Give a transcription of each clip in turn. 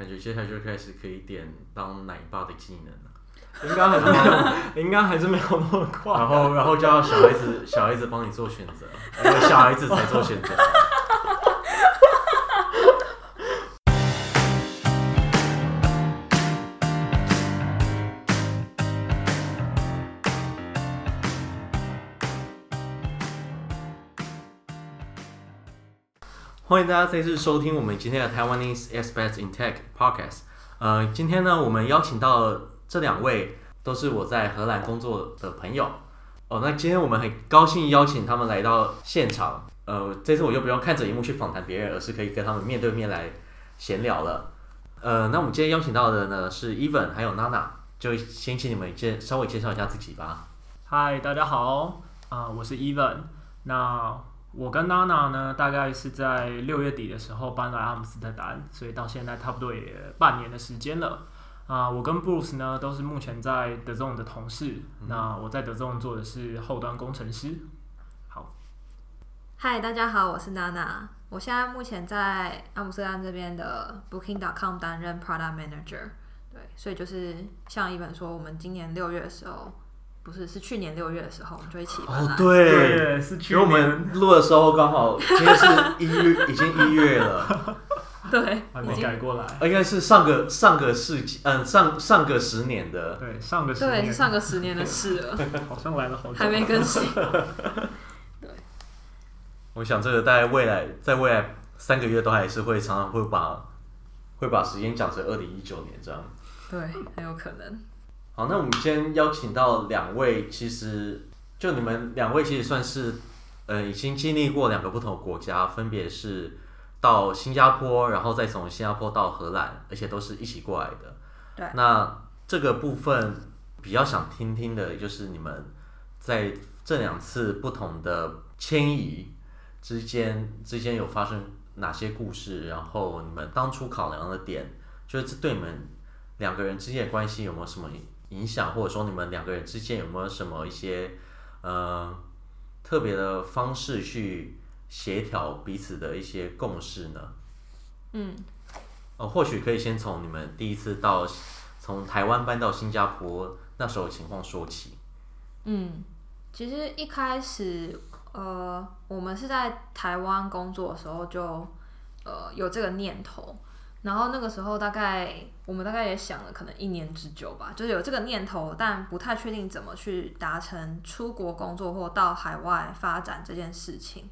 感觉接下来就开始可以点当奶爸的技能了。应该还是没有，应该还是没有那么快。然后，然后叫小孩子，小孩子帮你做选择，因为小孩子才做选择。欢迎大家再次收听我们今天的 Taiwanese Experts in Tech Podcast。呃，今天呢，我们邀请到这两位都是我在荷兰工作的朋友。哦，那今天我们很高兴邀请他们来到现场。呃，这次我就不用看着荧幕去访谈别人，而是可以跟他们面对面来闲聊了。呃，那我们今天邀请到的呢是 Evan 还有 Nana，就先请你们介稍微介绍一下自己吧。嗨，大家好，啊、我是 Evan。那我跟娜娜呢，大概是在六月底的时候搬来阿姆斯特丹，所以到现在差不多也半年的时间了。啊、呃，我跟 Bruce 呢都是目前在 DAZN 的同事。嗯、那我在 DAZN 做的是后端工程师。好，嗨，大家好，我是娜娜。我现在目前在阿姆斯特丹这边的 Booking.com 担任 Product Manager。对，所以就是像一本说，我们今年六月的时候。不是，是去年六月的时候，我们就一起哦，对，对是去年。因为我们录的时候刚好今天是一月，已经一月了。对，还没改过来。应该是上个上个世纪，嗯，上上个十年的。对，上个十年。对，上个十年的事了。好像来了好久。还没更新。对。我想这个大概未来，在未来三个月都还是会常常会把会把时间讲成二零一九年这样。对，很有可能。好，那我们先邀请到两位，其实就你们两位其实算是，呃，已经经历过两个不同的国家，分别是到新加坡，然后再从新加坡到荷兰，而且都是一起过来的。对。那这个部分比较想听听的，就是你们在这两次不同的迁移之间之间有发生哪些故事？然后你们当初考量的点，就是对你们两个人之间的关系有没有什么？影响，或者说你们两个人之间有没有什么一些呃特别的方式去协调彼此的一些共识呢？嗯，哦，或许可以先从你们第一次到从台湾搬到新加坡那时候的情况说起。嗯，其实一开始呃，我们是在台湾工作的时候就呃有这个念头。然后那个时候大概我们大概也想了可能一年之久吧，就是有这个念头，但不太确定怎么去达成出国工作或到海外发展这件事情。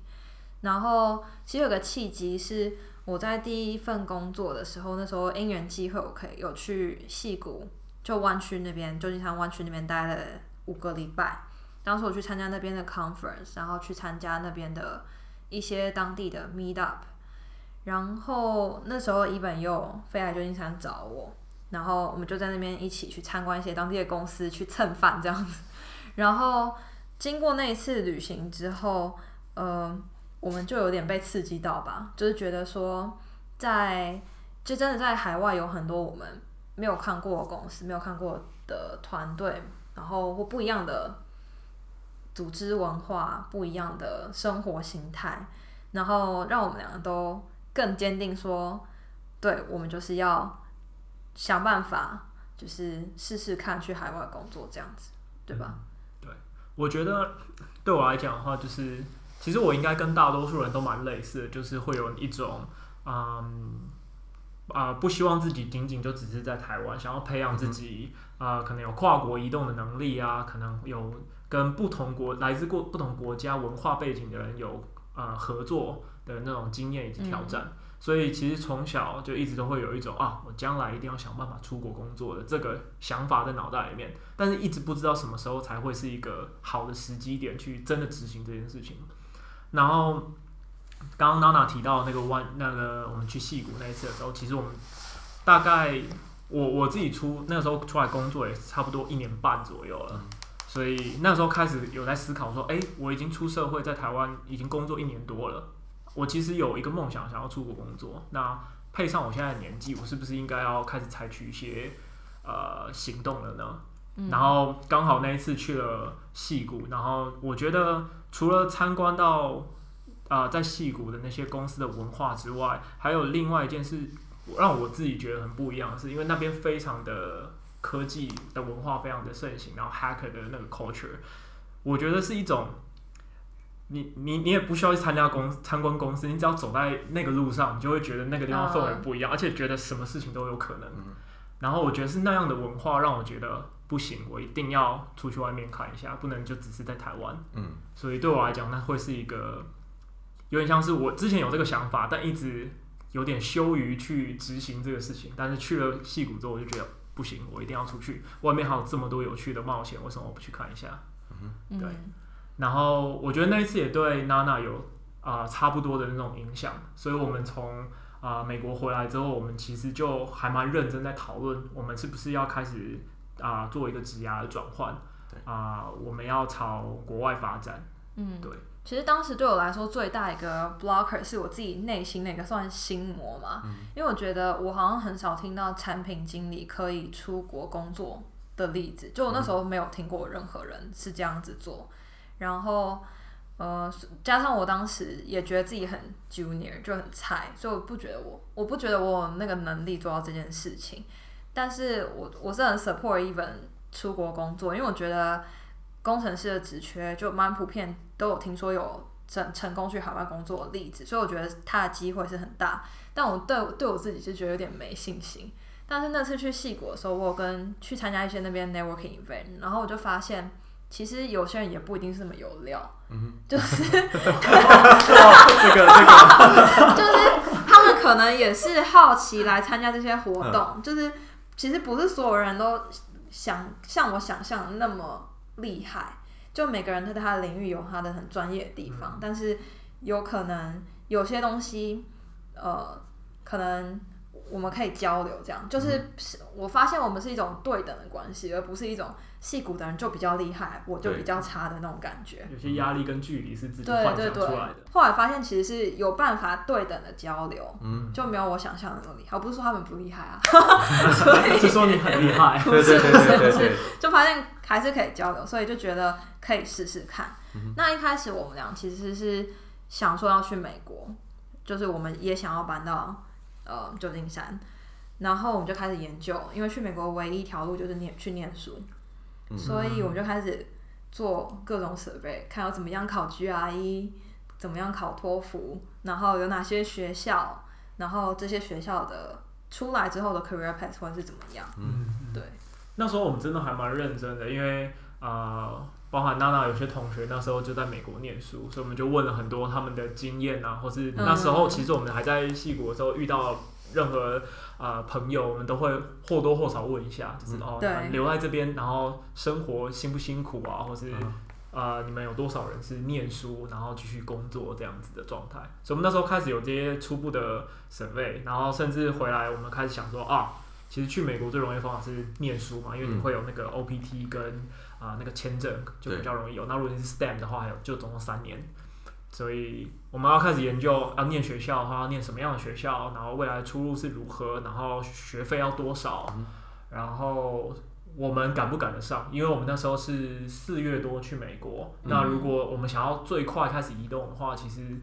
然后其实有个契机是我在第一份工作的时候，那时候因缘机会，我可以有去戏谷，就湾区那边，旧金山湾区那边待了五个礼拜。当时我去参加那边的 conference，然后去参加那边的一些当地的 meet up。然后那时候伊本又飞来旧金山找我，然后我们就在那边一起去参观一些当地的公司，去蹭饭这样子。然后经过那一次旅行之后，呃，我们就有点被刺激到吧，就是觉得说在，在就真的在海外有很多我们没有看过的公司，没有看过的团队，然后或不一样的组织文化，不一样的生活形态，然后让我们两个都。更坚定说，对，我们就是要想办法，就是试试看去海外工作这样子，对吧？嗯、对，我觉得对我来讲的话，就是其实我应该跟大多数人都蛮类似的，就是会有一种，嗯啊、呃，不希望自己仅仅就只是在台湾，想要培养自己啊、嗯呃，可能有跨国移动的能力啊，可能有跟不同国来自过不同国家文化背景的人有呃合作。的那种经验以及挑战，嗯、所以其实从小就一直都会有一种啊，我将来一定要想办法出国工作的这个想法在脑袋里面，但是一直不知道什么时候才会是一个好的时机点去真的执行这件事情。然后刚刚娜娜提到那个湾，那个我们去戏谷那一次的时候，其实我们大概我我自己出那个时候出来工作也差不多一年半左右了，嗯、所以那时候开始有在思考说，哎，我已经出社会，在台湾已经工作一年多了。我其实有一个梦想，想要出国工作。那配上我现在的年纪，我是不是应该要开始采取一些呃行动了呢？嗯、然后刚好那一次去了戏谷，然后我觉得除了参观到啊、呃、在戏谷的那些公司的文化之外，还有另外一件事，让我自己觉得很不一样的是，因为那边非常的科技的文化非常的盛行，然后 hacker 的那个 culture，我觉得是一种。你你你也不需要去参加公参观公司，你只要走在那个路上，你就会觉得那个地方氛围不一样，而且觉得什么事情都有可能。然后我觉得是那样的文化让我觉得不行，我一定要出去外面看一下，不能就只是在台湾。嗯，所以对我来讲，那会是一个有点像是我之前有这个想法，但一直有点羞于去执行这个事情。但是去了戏谷之后，我就觉得不行，我一定要出去，外面还有这么多有趣的冒险，为什么我不去看一下？嗯，对。然后我觉得那一次也对娜娜有啊、呃、差不多的那种影响，所以我们从啊、呃、美国回来之后，我们其实就还蛮认真在讨论，我们是不是要开始啊、呃、做一个职涯的转换，啊、呃、我们要朝国外发展。嗯，对。其实当时对我来说最大一个 blocker 是我自己内心那个算心魔嘛，嗯、因为我觉得我好像很少听到产品经理可以出国工作的例子，就我那时候没有听过任何人是这样子做。然后，呃，加上我当时也觉得自己很 junior，就很菜，所以我不觉得我，我不觉得我有那个能力做到这件事情。但是我我是很 support even 出国工作，因为我觉得工程师的职缺就蛮普遍，都有听说有成成功去海外工作的例子，所以我觉得他的机会是很大。但我对对我自己是觉得有点没信心。但是那次去细谷的时候，我有跟去参加一些那边 networking event，然后我就发现。其实有些人也不一定是那么有料，嗯、就是这个这个，就是他们可能也是好奇来参加这些活动，嗯、就是其实不是所有人都想像我想象的那么厉害，就每个人他在他的领域有他的很专业的地方，嗯、但是有可能有些东西，呃，可能。我们可以交流，这样。就是我发现我们是一种对等的关系，而不是一种矽谷的人就比较厉害，我就比较差的那种感觉。有些压力跟距离是自己幻想出来的。对对对。后来发现其实是有办法对等的交流，嗯，就没有我想象的那么厉害。我不是说他们不厉害啊，所以 是说你很厉害。对对对对对。就发现还是可以交流，所以就觉得可以试试看。那一开始我们俩其实是想说要去美国，就是我们也想要搬到。呃，旧金山，然后我们就开始研究，因为去美国唯一一条路就是念去念书，嗯、所以我们就开始做各种设备，看要怎么样考 GRE，怎么样考托福，然后有哪些学校，然后这些学校的出来之后的 career path 会是怎么样？嗯，对。那时候我们真的还蛮认真的，因为啊。呃包含娜娜有些同学那时候就在美国念书，所以我们就问了很多他们的经验啊，或是那时候其实我们还在戏谷的时候遇到任何啊、呃、朋友，我们都会或多或少问一下，就是哦，留在这边，然后生活辛不辛苦啊，或是啊、呃、你们有多少人是念书然后继续工作这样子的状态。所以我们那时候开始有这些初步的 survey，然后甚至回来我们开始想说啊，其实去美国最容易的方法是念书嘛，因为你会有那个 OPT 跟。啊，那个签证就比较容易有。那如果你是 STEM 的话，还有就总共三年。所以我们要开始研究，要念学校的话，要念什么样的学校，然后未来出路是如何，然后学费要多少，嗯、然后我们赶不赶得上？因为我们那时候是四月多去美国，嗯、那如果我们想要最快开始移动的话，其实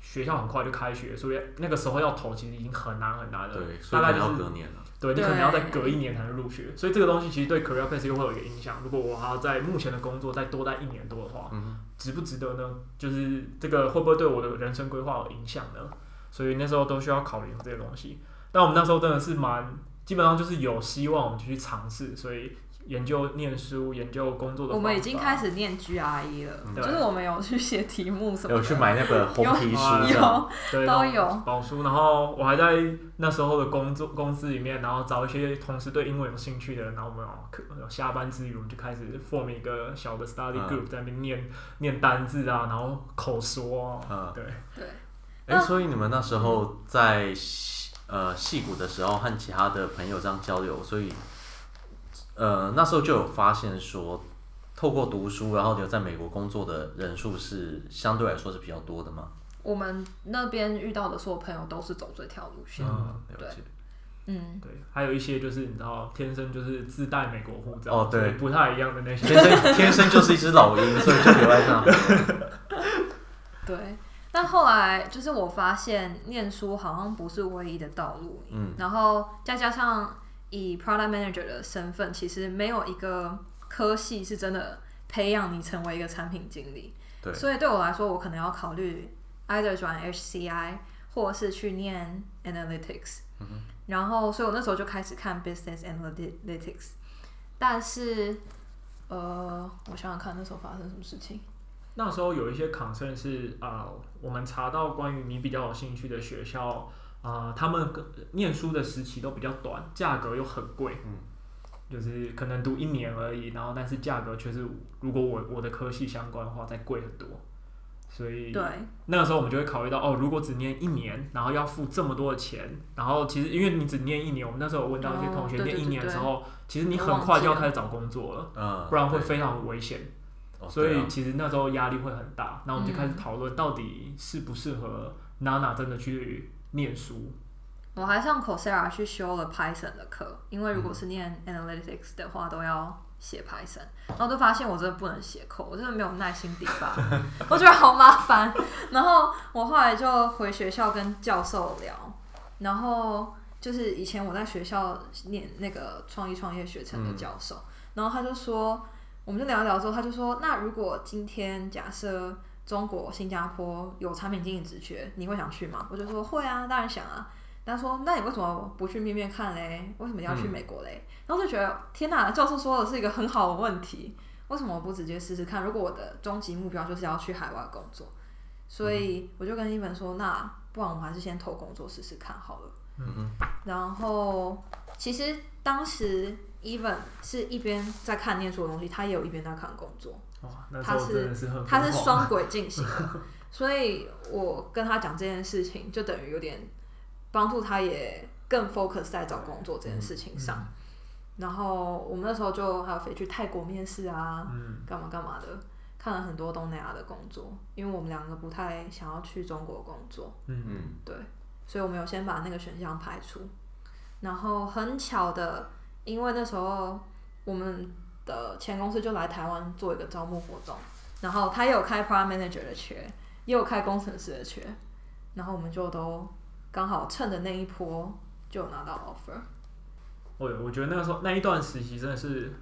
学校很快就开学，所以那个时候要投其实已经很难很难了。对，大概就是隔年了。对，你可能要再隔一年才能入学，所以这个东西其实对 career path 又会有一个影响。如果我还要在目前的工作再多待一年多的话，嗯、值不值得呢？就是这个会不会对我的人生规划有影响呢？所以那时候都需要考虑这些东西。但我们那时候真的是蛮，基本上就是有希望我们就去尝试，所以。研究念书、研究工作的，我们已经开始念 GRE 了，嗯、就是我们有去写题目什么的，有去买那本红皮书，有对都有宝书。然后我还在那时候的工作公司里面，然后找一些同时对英文有兴趣的人，然后我们有下班之余，我们就开始 form 一个小的 study group，、嗯、在那边念念单字啊，然后口说，嗯，对对。哎、欸，所以你们那时候在呃戏谷的时候，和其他的朋友这样交流，所以。呃，那时候就有发现说，透过读书，然后留在美国工作的人数是相对来说是比较多的吗？我们那边遇到的所有朋友都是走这条路线，嗯，对，嗯，对，还有一些就是你知道，天生就是自带美国护照，哦，对，不太一样的那些，天生天生就是一只老鹰，所以就留在那。对。但后来就是我发现念书好像不是唯一的道路，嗯，然后再加上以 product manager 的身份，其实没有一个科系是真的培养你成为一个产品经理，对，所以对我来说，我可能要考虑 either 转 HCI 或是去念 analytics，嗯哼，然后所以我那时候就开始看 business analytics，但是呃，我想想看那时候发生什么事情。那时候有一些 concern 是啊、呃，我们查到关于你比较有兴趣的学校啊、呃，他们念书的时期都比较短，价格又很贵，嗯，就是可能读一年而已，然后但是价格却是如果我我的科系相关的话再贵很多，所以对。那个时候我们就会考虑到哦，如果只念一年，然后要付这么多的钱，然后其实因为你只念一年，我们那时候有问到一些同学念一年的时候，其实你很快就要开始找工作了，了不然会非常危险。所以其实那时候压力会很大，那我们就开始讨论到底适不适合娜娜真的去念书。我还上 Coursera 去修了 Python 的课，因为如果是念 Analytics 的话，都要写 Python，然后就发现我真的不能写 code，我真的没有耐心底吧，我觉得好麻烦。然后我后来就回学校跟教授聊，然后就是以前我在学校念那个创意创业学程的教授，然后他就说。我们就聊一聊之后，他就说：“那如果今天假设中国、新加坡有产品经理职缺，你会想去吗？”我就说：“会啊，当然想啊。”他说：“那你为什么不去面面看嘞？为什么要去美国嘞？”嗯、然后就觉得天哪，教授说的是一个很好的问题，为什么我不直接试试看？如果我的终极目标就是要去海外工作，所以我就跟伊文说：“那不然我还是先投工作试试看好了。”嗯嗯。然后其实当时。Even 是一边在看念书的东西，他也有一边在看工作。他是他是双轨进行的，所以我跟他讲这件事情，就等于有点帮助他，也更 focus 在找工作这件事情上。嗯嗯、然后我们那时候就还有飞去泰国面试啊，嗯、干嘛干嘛的，看了很多东南亚的工作，因为我们两个不太想要去中国工作。嗯嗯，对，所以我们有先把那个选项排除，然后很巧的。因为那时候我们的前公司就来台湾做一个招募活动，然后他也有开 Prime Manager 的缺，也有开工程师的缺，然后我们就都刚好趁着那一波就拿到 offer。我我觉得那个时候那一段实习真的是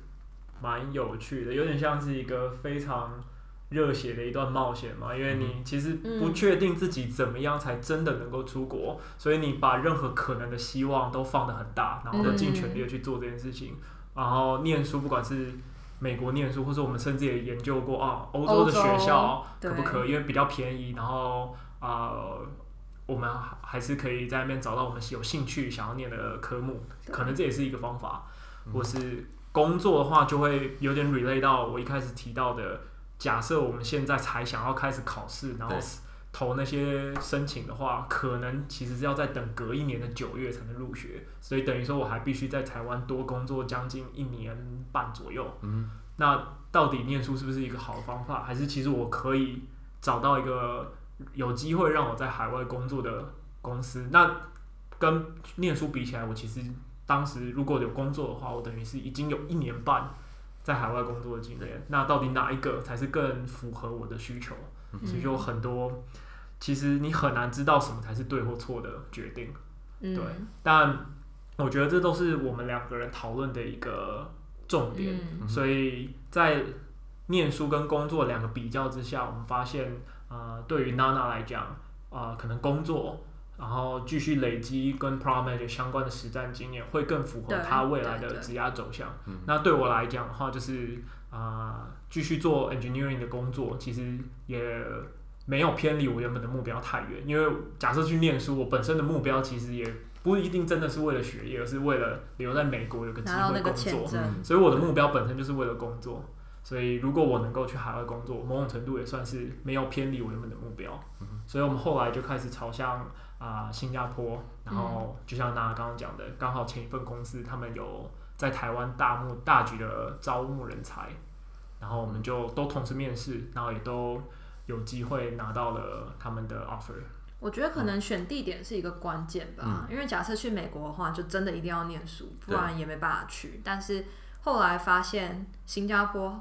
蛮有趣的，有点像是一个非常。热血的一段冒险嘛，因为你其实不确定自己怎么样才真的能够出国，所以你把任何可能的希望都放得很大，然后就尽全力的去做这件事情。然后念书，不管是美国念书，或者我们甚至也研究过啊，欧洲的学校可不可以？因为比较便宜，然后啊、呃，我们还是可以在那边找到我们有兴趣想要念的科目，可能这也是一个方法。或是工作的话，就会有点 relate 到我一开始提到的。假设我们现在才想要开始考试，然后投那些申请的话，可能其实是要再等隔一年的九月才能入学，所以等于说我还必须在台湾多工作将近一年半左右。嗯，那到底念书是不是一个好的方法？还是其实我可以找到一个有机会让我在海外工作的公司？那跟念书比起来，我其实当时如果有工作的话，我等于是已经有一年半。在海外工作的经验，那到底哪一个才是更符合我的需求？嗯、所以有很多，其实你很难知道什么才是对或错的决定。嗯、对，但我觉得这都是我们两个人讨论的一个重点。嗯、所以在念书跟工作两个比较之下，我们发现，呃，对于娜娜来讲，啊、呃，可能工作。然后继续累积跟 Product Manager 相关的实战经验，会更符合他未来的职业走向。那对我来讲的话，就是啊，继续做 Engineering 的工作，其实也没有偏离我原本的目标太远。因为假设去念书，我本身的目标其实也不一定真的是为了学业，而是为了留在美国有个机会工作。所以我的目标本身就是为了工作。所以如果我能够去海外工作，某种程度也算是没有偏离我原本的目标。所以我们后来就开始朝向。啊、呃，新加坡，然后就像娜娜刚刚讲的，刚好前一份公司他们有在台湾大幕大举的招募人才，然后我们就都同时面试，然后也都有机会拿到了他们的 offer。我觉得可能选地点是一个关键吧，嗯、因为假设去美国的话，就真的一定要念书，不然也没办法去。但是后来发现新加坡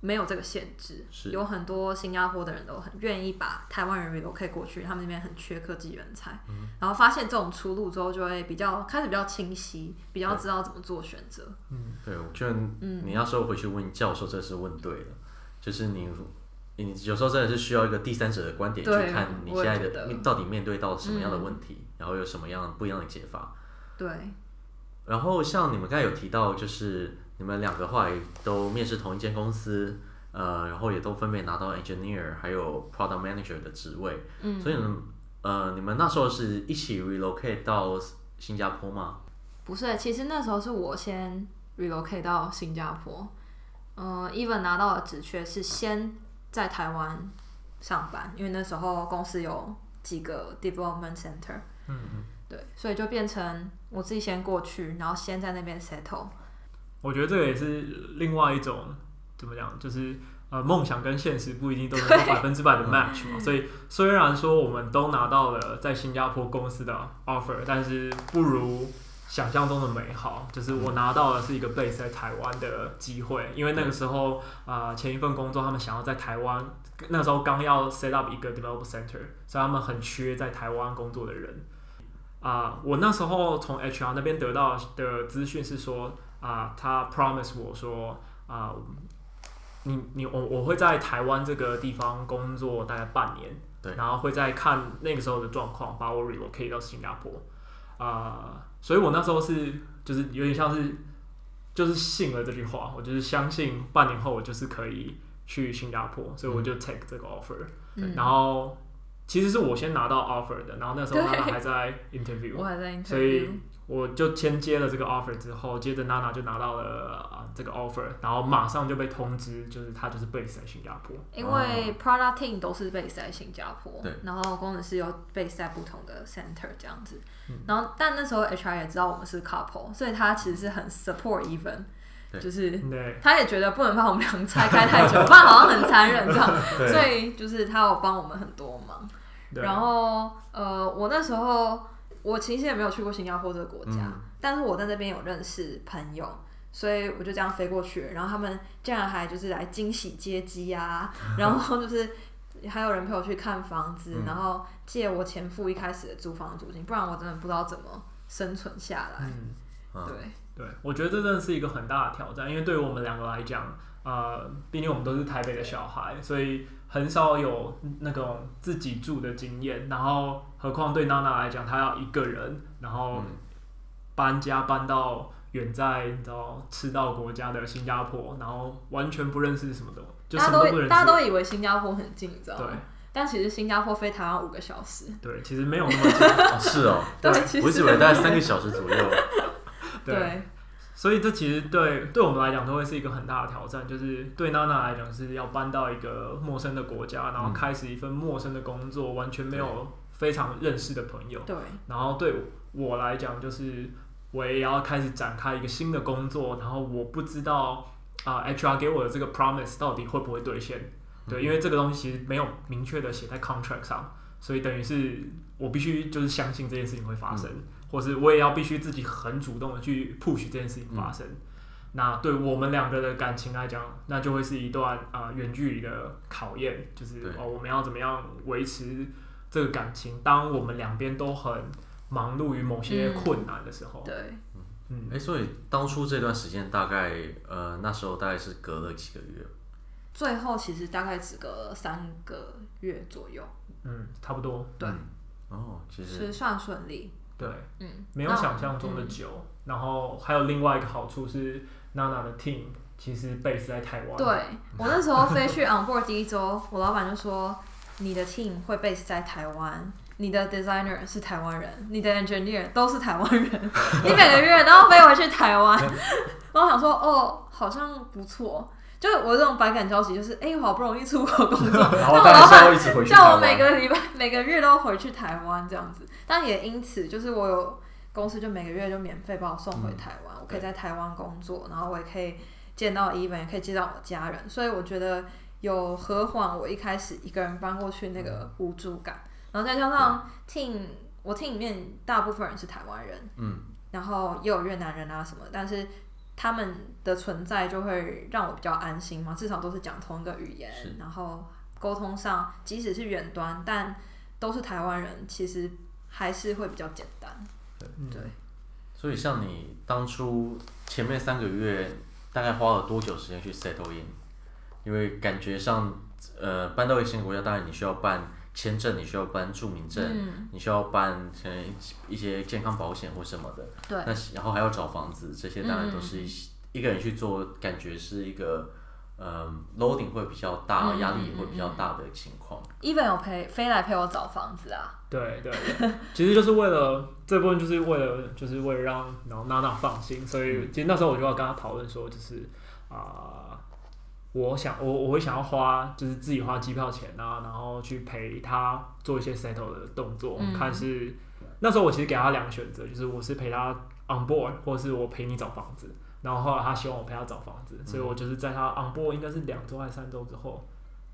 没有这个限制，是。有很多新加坡的人都很愿意把台湾人 relocate 过去，他们那边很缺科技人才，嗯、然后发现这种出路之后，就会比较开始比较清晰，比较知道怎么做选择。嗯，对，我觉得你那时候回去问教授，这是问对了，嗯、就是你你有时候真的是需要一个第三者的观点去看你现在的你到底面对到什么样的问题，嗯、然后有什么样不一样的解法。对。然后像你们刚才有提到，就是你们两个后来都面试同一间公司，呃，然后也都分别拿到 engineer 还有 product manager 的职位。嗯。所以呢，呃，你们那时候是一起 relocate 到新加坡吗？不是，其实那时候是我先 relocate 到新加坡。嗯、呃，even 拿到的职缺是先在台湾上班，因为那时候公司有几个 development center。嗯嗯。对，所以就变成我自己先过去，然后先在那边 settle。我觉得这个也是另外一种怎么讲，就是呃，梦想跟现实不一定都能够百分之百的 match 嘛。所以虽然说我们都拿到了在新加坡公司的 offer，但是不如想象中的美好。就是我拿到的是一个 base 在台湾的机会，因为那个时候啊、呃，前一份工作他们想要在台湾，那时候刚要 set up 一个 development center，所以他们很缺在台湾工作的人。啊，uh, 我那时候从 HR 那边得到的资讯是说，啊、uh,，他 promise 我说，啊、uh,，你你我我会在台湾这个地方工作大概半年，对，然后会再看那个时候的状况，把我 relocate 到新加坡，啊、uh,，所以我那时候是就是有点像是就是信了这句话，我就是相信半年后我就是可以去新加坡，所以我就 take 这个 offer，、嗯、然后。其实是我先拿到 offer 的，然后那时候娜娜还在 interview，我还在 interview，所以我就先接了这个 offer 之后，接着娜娜就拿到了啊这个 offer，然后马上就被通知，就是他就是 base 在新加坡。因为 product team 都是 base 在新加坡，对，然后工程师又 base 在不同的 center 这样子，嗯、然后但那时候 HR 也知道我们是 couple，所以他其实是很 support even，就是他也觉得不能把我们俩拆开太久，不然好像很残忍这样，所以就是他有帮我们很多忙。然后，呃，我那时候我其实也没有去过新加坡这个国家，嗯、但是我在这边有认识朋友，所以我就这样飞过去。然后他们竟然还就是来惊喜接机啊，然后就是还有人陪我去看房子，嗯、然后借我前夫一开始的租房租金，不然我真的不知道怎么生存下来。嗯啊、对对，我觉得这真的是一个很大的挑战，因为对于我们两个来讲，呃，毕竟我们都是台北的小孩，所以。很少有那种自己住的经验，然后何况对娜娜来讲，她要一个人，然后搬家搬到远在你知道赤道国家的新加坡，然后完全不认识什么的，就什么都不认识。大家都以为新加坡很近，你知道吗？对。但其实新加坡飞台湾五个小时。对，其实没有那么近。哦是哦。对，我以为大概三个小时左右。对。对所以这其实对对我们来讲都会是一个很大的挑战，就是对娜娜来讲是要搬到一个陌生的国家，然后开始一份陌生的工作，完全没有非常认识的朋友。对。然后对我来讲，就是我也要开始展开一个新的工作，然后我不知道啊、呃、HR 给我的这个 promise 到底会不会兑现？对，因为这个东西其实没有明确的写在 contract 上，所以等于是我必须就是相信这件事情会发生。嗯或是我也要必须自己很主动的去 push 这件事情发生，嗯、那对我们两个的感情来讲，那就会是一段啊远、呃、距离的考验，就是哦我们要怎么样维持这个感情？当我们两边都很忙碌于某些困难的时候，嗯、对，嗯，哎、欸，所以当初这段时间大概呃那时候大概是隔了几个月，最后其实大概只隔了三个月左右，嗯，差不多，对，哦，其实是算顺利。对，嗯，没有想象中的久。嗯、然后还有另外一个好处是，娜娜的 team 其实 base 在台湾。对，我那时候飞去 on board 第一周，我老板就说：“你的 team 会 base 在台湾，你的 designer 是台湾人，你的 engineer 都是台湾人，你每个月都要飞回去台湾。”然后我想说：“哦，好像不错。”就我这种百感交集，就是哎、欸，我好不容易出国工作，然后大家要一起回去，叫我每个礼拜、每个月都回去台湾这样子。但也因此，就是我有公司就每个月就免费把我送回台湾，嗯、我可以在台湾工作，然后我也可以见到 Even，也可以见到我的家人。所以我觉得有和缓我一开始一个人搬过去那个无助感，然后再加上 team，我 team 里面大部分人是台湾人，嗯，然后也有越南人啊什么，但是。他们的存在就会让我比较安心嘛，至少都是讲同一个语言，然后沟通上即使是远端，但都是台湾人，其实还是会比较简单。对，对。所以像你当初前面三个月大概花了多久时间去 settle in？因为感觉上，呃，搬到一个新国家，当然你需要办签证，你需要办住民证，嗯、你需要办一些健康保险或什么的。对。那然后还要找房子，这些当然都是一一个人去做，感觉是一个。嗯，loading 会比较大，压力也会比较大的情况。Even 有陪飞来陪我找房子啊？对对对，其实就是为了这部分，就是为了就是为了让然后娜娜放心，所以其实那时候我就要跟她讨论说，就是啊、呃，我想我我会想要花就是自己花机票钱啊，然后去陪他做一些 settle 的动作，嗯、看是那时候我其实给他两个选择，就是我是陪他 on board，或者是我陪你找房子。然后后来他希望我陪他找房子，嗯、所以我就是在他 on board 应该是两周还是三周之后，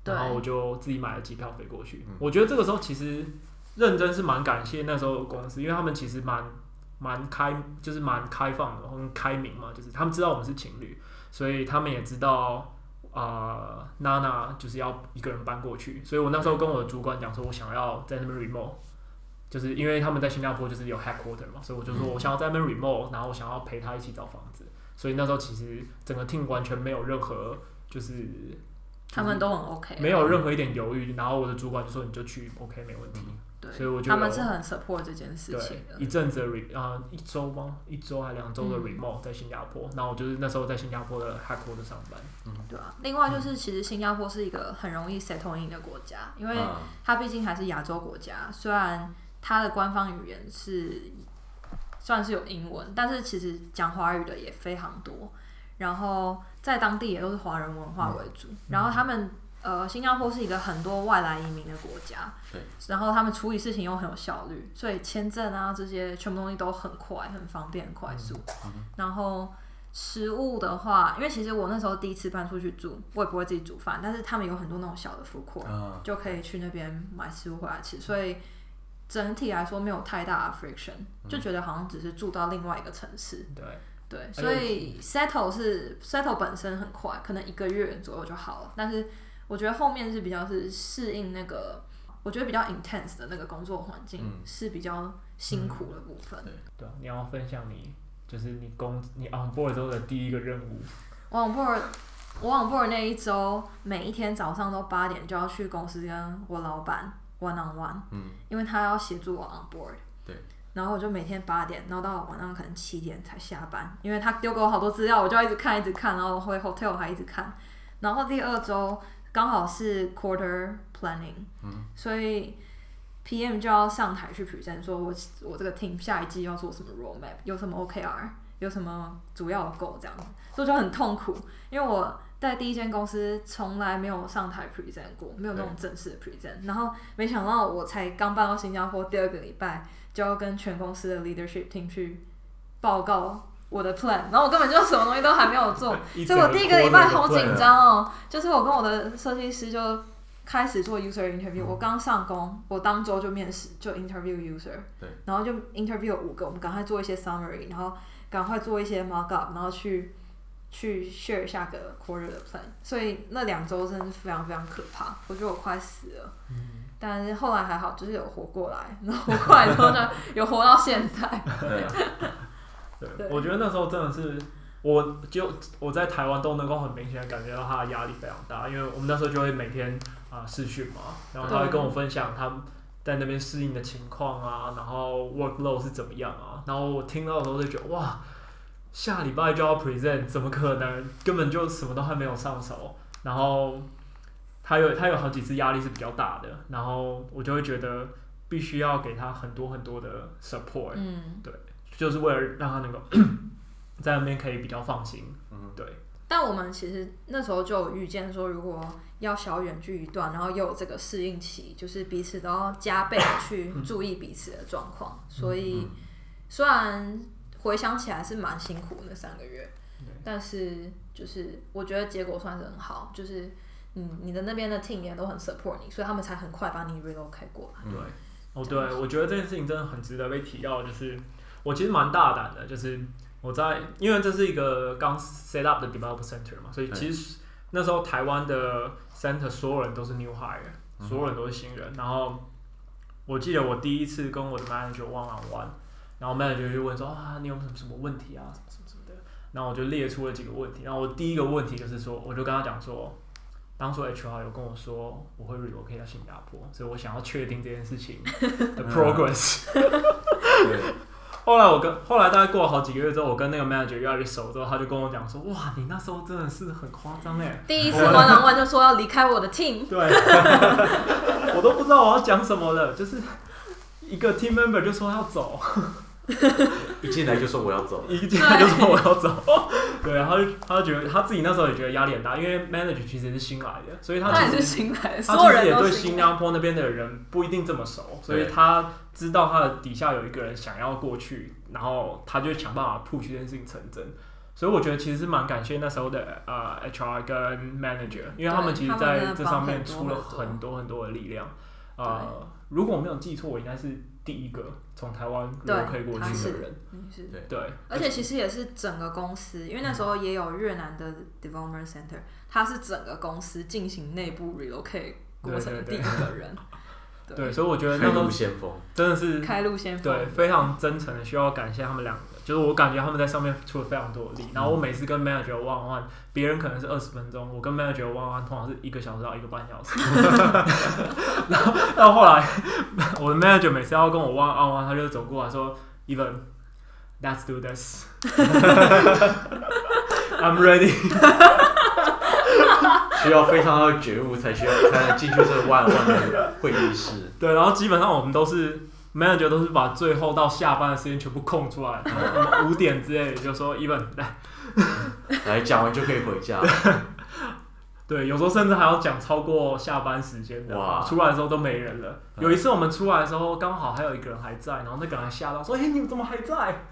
然后我就自己买了机票飞过去。嗯、我觉得这个时候其实认真是蛮感谢那时候的公司，因为他们其实蛮蛮开，就是蛮开放的，很开明嘛，就是他们知道我们是情侣，所以他们也知道啊，娜、呃、娜就是要一个人搬过去，所以我那时候跟我的主管讲说，我想要在那边 remote，就是因为他们在新加坡就是有 headquarter 嘛，所以我就说我想要在那边 remote，然后我想要陪他一起找房子。所以那时候其实整个 team 完全没有任何就是，他们都很 OK，没有任何一点犹豫。然后我的主管就说你就去 OK 没问题。对，所以我觉得他们是很 support 这件事情的。一阵子 re 啊一周吗？一周还两周的 remote 在新加坡。然后我就是那时候在新加坡的 headquarter 上班。嗯，对啊。另外就是其实新加坡是一个很容易 settle in 的国家，因为它毕竟还是亚洲国家，虽然它的官方语言是。算是有英文，但是其实讲华语的也非常多。然后在当地也都是华人文化为主。嗯、然后他们呃，新加坡是一个很多外来移民的国家。对。然后他们处理事情又很有效率，所以签证啊这些全部东西都很快、很方便、很快速。然后食物的话，因为其实我那时候第一次搬出去住，我也不会自己煮饭，但是他们有很多那种小的 food court，、嗯、就可以去那边买食物回来吃，所以。整体来说没有太大的 friction，就觉得好像只是住到另外一个城市。对对，所以 settle 是 settle 本身很快，可能一个月左右就好了。但是我觉得后面是比较是适应那个，我觉得比较 intense 的那个工作环境是比较辛苦的部分。对对，你要分享你就是你工你 on board 之后的第一个任务。我 on board 我 on board 那一周，每一天早上都八点就要去公司跟我老板。one on one，嗯，因为他要协助我 on board，对，然后我就每天八点，然后到晚上可能七点才下班，因为他丢给我好多资料，我就要一直看一直看，然后回 hotel 还一直看，然后第二周刚好是 quarter planning，嗯，所以 PM 就要上台去 present，说我我这个 team 下一季要做什么 roadmap，有什么 OKR，有什么主要的 goal 这样子，所以就很痛苦，因为我。在第一间公司从来没有上台 present 过，没有那种正式的 present。然后没想到我才刚搬到新加坡第二个礼拜，就要跟全公司的 leadership team 去报告我的 plan，然后我根本就什么东西都还没有做，所以我第一个礼拜好紧张哦。就是我跟我的设计师就开始做 user interview，我刚上工，我当周就面试就 interview user，然后就 interview 五个，我们赶快做一些 summary，然后赶快做一些 mock up，然后去。去 share 下个 quarter 的 plan，所以那两周真的是非常非常可怕，我觉得我快死了。嗯、但是后来还好，就是有活过来，然后活过来之后呢，有活到现在。对，对，对，我觉得那时候真的是，我就我在台湾都能够很明显的感觉到他的压力非常大，因为我们那时候就会每天啊视讯嘛，然后他会跟我分享他在那边适应的情况啊，然后 workload 是怎么样啊，然后我听到的时候就觉得哇。下礼拜就要 present，怎么可能？根本就什么都还没有上手。然后他有他有好几次压力是比较大的，然后我就会觉得必须要给他很多很多的 support。嗯，对，就是为了让他能够 在那边可以比较放心。嗯，对。但我们其实那时候就有预见说，如果要小远距一段，然后又有这个适应期，就是彼此都要加倍去注意彼此的状况。所以虽然。回想起来是蛮辛苦那三个月，但是就是我觉得结果算是很好，就是你，你的那边的 team 也都很 support 你，所以他们才很快把你 relocate 过来。对，哦对，我觉得这件事情真的很值得被提到，就是我其实蛮大胆的，就是我我在，因为这是一个刚 set up 的 developer center 嘛，所以其实那时候台湾的 center 所有人都是 new hire，、嗯、所有人都是新人。然后我记得我第一次跟我的 manager on one，然后 manager 就问说啊，你有什么什么问题啊，什么什么什么的。然后我就列出了几个问题。然后我第一个问题就是说，我就跟他讲说，当初 HR 有跟我说我会 relocate 到新加坡，所以我想要确定这件事情的 progress。后来我跟后来大概过了好几个月之后，我跟那个 manager 越来越熟之后，他就跟我讲说：“哇，你那时候真的是很夸张哎！第一次 one on one 就说要离开我的 team，对，我都不知道我要讲什么了，就是一个 team member 就说要走。” 一进来就说我要走，一进来就说我要走，对，他就他就觉得他自己那时候也觉得压力很大，因为 manager 其实是新来的，所以他其实他也是新来的，他其实也对新加坡那边的人不一定这么熟，所以他知道他的底下有一个人想要过去，然后他就想办法 push 这件事情成真，所以我觉得其实是蛮感谢那时候的呃 HR 跟 manager，因为他们其实在这上面出了很多很多的力量，呃，如果我没有记错，我应该是。第一个从台湾可以过去的人，对对，而且其实也是整个公司，因为那时候也有越南的 development center，他是整个公司进行内部 relocate 过程的第一个人。对，所以我觉得那个真的是开路先锋，对，非常真诚的需要感谢他们两个。就是我感觉他们在上面出了非常多的力，然后我每次跟 manager on one，别人可能是二十分钟，我跟 manager on one 通常是一个小时到一个半小时。然后到后来，我的 manager 每次要跟我 one on one，他就走过来说，Even，let's do this，I'm ready。需要非常的觉悟才需要才能进去这个 on one 的会议室。对，然后基本上我们都是。manager 都是把最后到下班的时间全部空出来，五点之类就说 Even 来，来讲完就可以回家。对，有时候甚至还要讲超过下班时间的，哇，出来的时候都没人了。有一次我们出来的时候，刚好还有一个人还在，然后那个人还吓到说：“哎、欸，你们怎么还在？”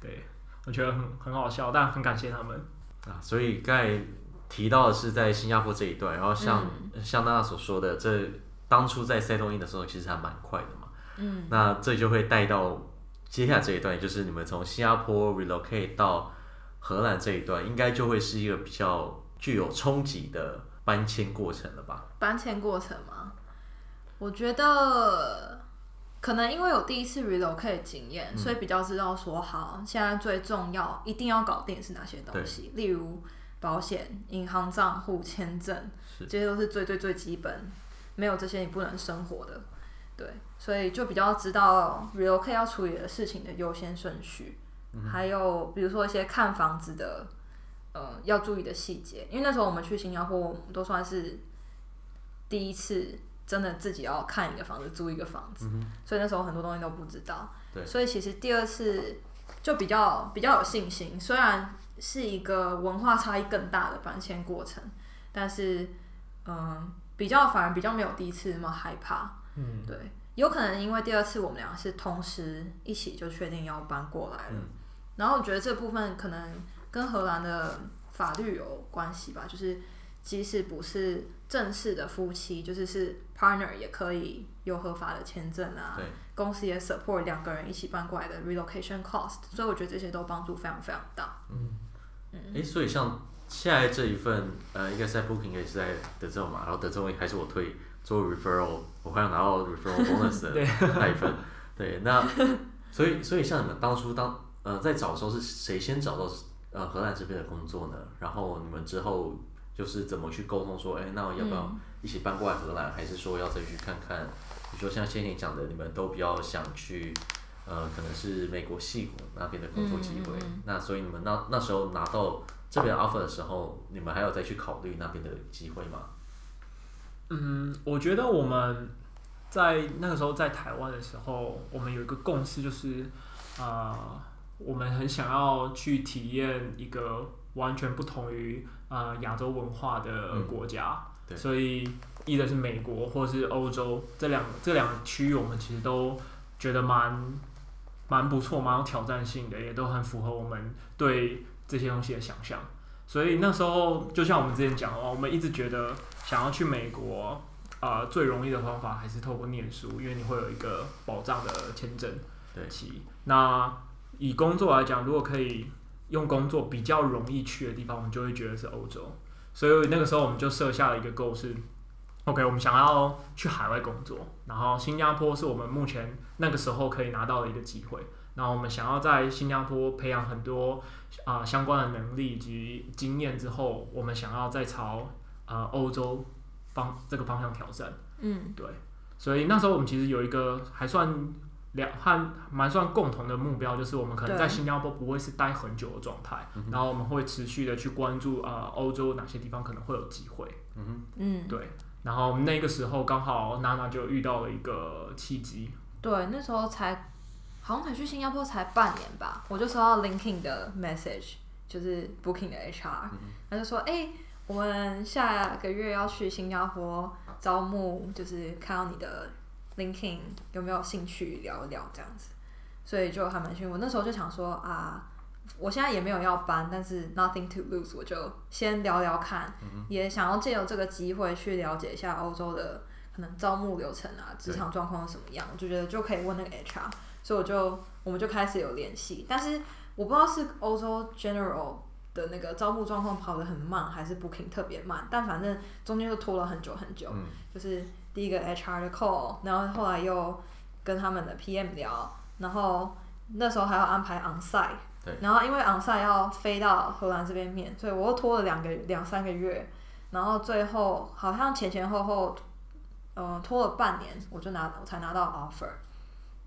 对，我觉得很很好笑，但很感谢他们啊。所以刚才提到的是在新加坡这一段，然后像、嗯、像娜娜所说的这。当初在 settle in 的时候，其实还蛮快的嘛。嗯，那这就会带到接下来这一段，也就是你们从新加坡 relocate 到荷兰这一段，应该就会是一个比较具有冲击的搬迁过程了吧？搬迁过程吗？我觉得可能因为有第一次 relocate 经验，所以比较知道说，好，现在最重要一定要搞定是哪些东西，例如保险、银行账户、签证，这些都是最最最基本。没有这些，你不能生活的，对，所以就比较知道 relocate 要处理的事情的优先顺序，嗯、还有比如说一些看房子的，呃，要注意的细节。因为那时候我们去新加坡，我们都算是第一次真的自己要看一个房子，租一个房子，嗯、所以那时候很多东西都不知道。对，所以其实第二次就比较比较有信心，虽然是一个文化差异更大的搬迁过程，但是，嗯、呃。比较反而比较没有第一次那么害怕，嗯，对，有可能因为第二次我们俩是同时一起就确定要搬过来了，嗯，然后我觉得这部分可能跟荷兰的法律有关系吧，就是即使不是正式的夫妻，就是是 partner 也可以有合法的签证啊，对，公司也 support 两个人一起搬过来的 relocation cost，所以我觉得这些都帮助非常非常大，嗯，嗯，诶，所以像。现在这一份，呃，应该是在 Booking，也是在德州嘛，然后德州还是我推做 referral，我快要拿到 referral bonus 的那一份，对，那所以所以像你们当初当呃在找的时候是谁先找到呃荷兰这边的工作呢？然后你们之后就是怎么去沟通说，哎，那我要不要一起搬过来荷兰，还是说要再去看看？比如说像先前讲的，你们都比较想去，呃，可能是美国矽谷那边的工作机会，那所以你们那那时候拿到。这边 offer 的时候，你们还有再去考虑那边的机会吗？嗯，我觉得我们在那个时候在台湾的时候，我们有一个共识，就是啊、呃，我们很想要去体验一个完全不同于啊、呃、亚洲文化的国家。嗯、所以，一的是美国或是欧洲这两这两个区域，我们其实都觉得蛮蛮不错，蛮有挑战性的，也都很符合我们对。这些东西的想象，所以那时候就像我们之前讲的话，我们一直觉得想要去美国，啊、呃，最容易的方法还是透过念书，因为你会有一个保障的签证期。对，那以工作来讲，如果可以用工作比较容易去的地方，我们就会觉得是欧洲。所以那个时候我们就设下了一个 goal 是，OK，我们想要去海外工作，然后新加坡是我们目前那个时候可以拿到的一个机会。然后我们想要在新加坡培养很多啊、呃、相关的能力以及经验之后，我们想要再朝啊、呃、欧洲方这个方向挑战。嗯，对。所以那时候我们其实有一个还算两还蛮算共同的目标，就是我们可能在新加坡不会是待很久的状态，然后我们会持续的去关注啊、呃、欧洲哪些地方可能会有机会。嗯嗯，对。然后那个时候刚好娜娜就遇到了一个契机。对，那时候才。好像才去新加坡才半年吧，我就收到 LinkedIn 的 message，就是 Booking 的 HR，他就说：“哎、欸，我们下个月要去新加坡招募，就是看到你的 LinkedIn 有没有兴趣聊一聊这样子。”所以就还蛮幸运。我那时候就想说啊，我现在也没有要搬，但是 nothing to lose，我就先聊聊看，也想要借由这个机会去了解一下欧洲的可能招募流程啊，职场状况是什么样，我就觉得就可以问那个 HR。所以我就我们就开始有联系，但是我不知道是欧洲 general 的那个招募状况跑得很慢，还是 booking 特别慢，但反正中间就拖了很久很久。嗯、就是第一个 HR 的 call，然后后来又跟他们的 PM 聊，然后那时候还要安排然后因为 onsite 要飞到荷兰这边面，所以我又拖了两个两三个月，然后最后好像前前后后，呃，拖了半年，我就拿我才拿到 offer，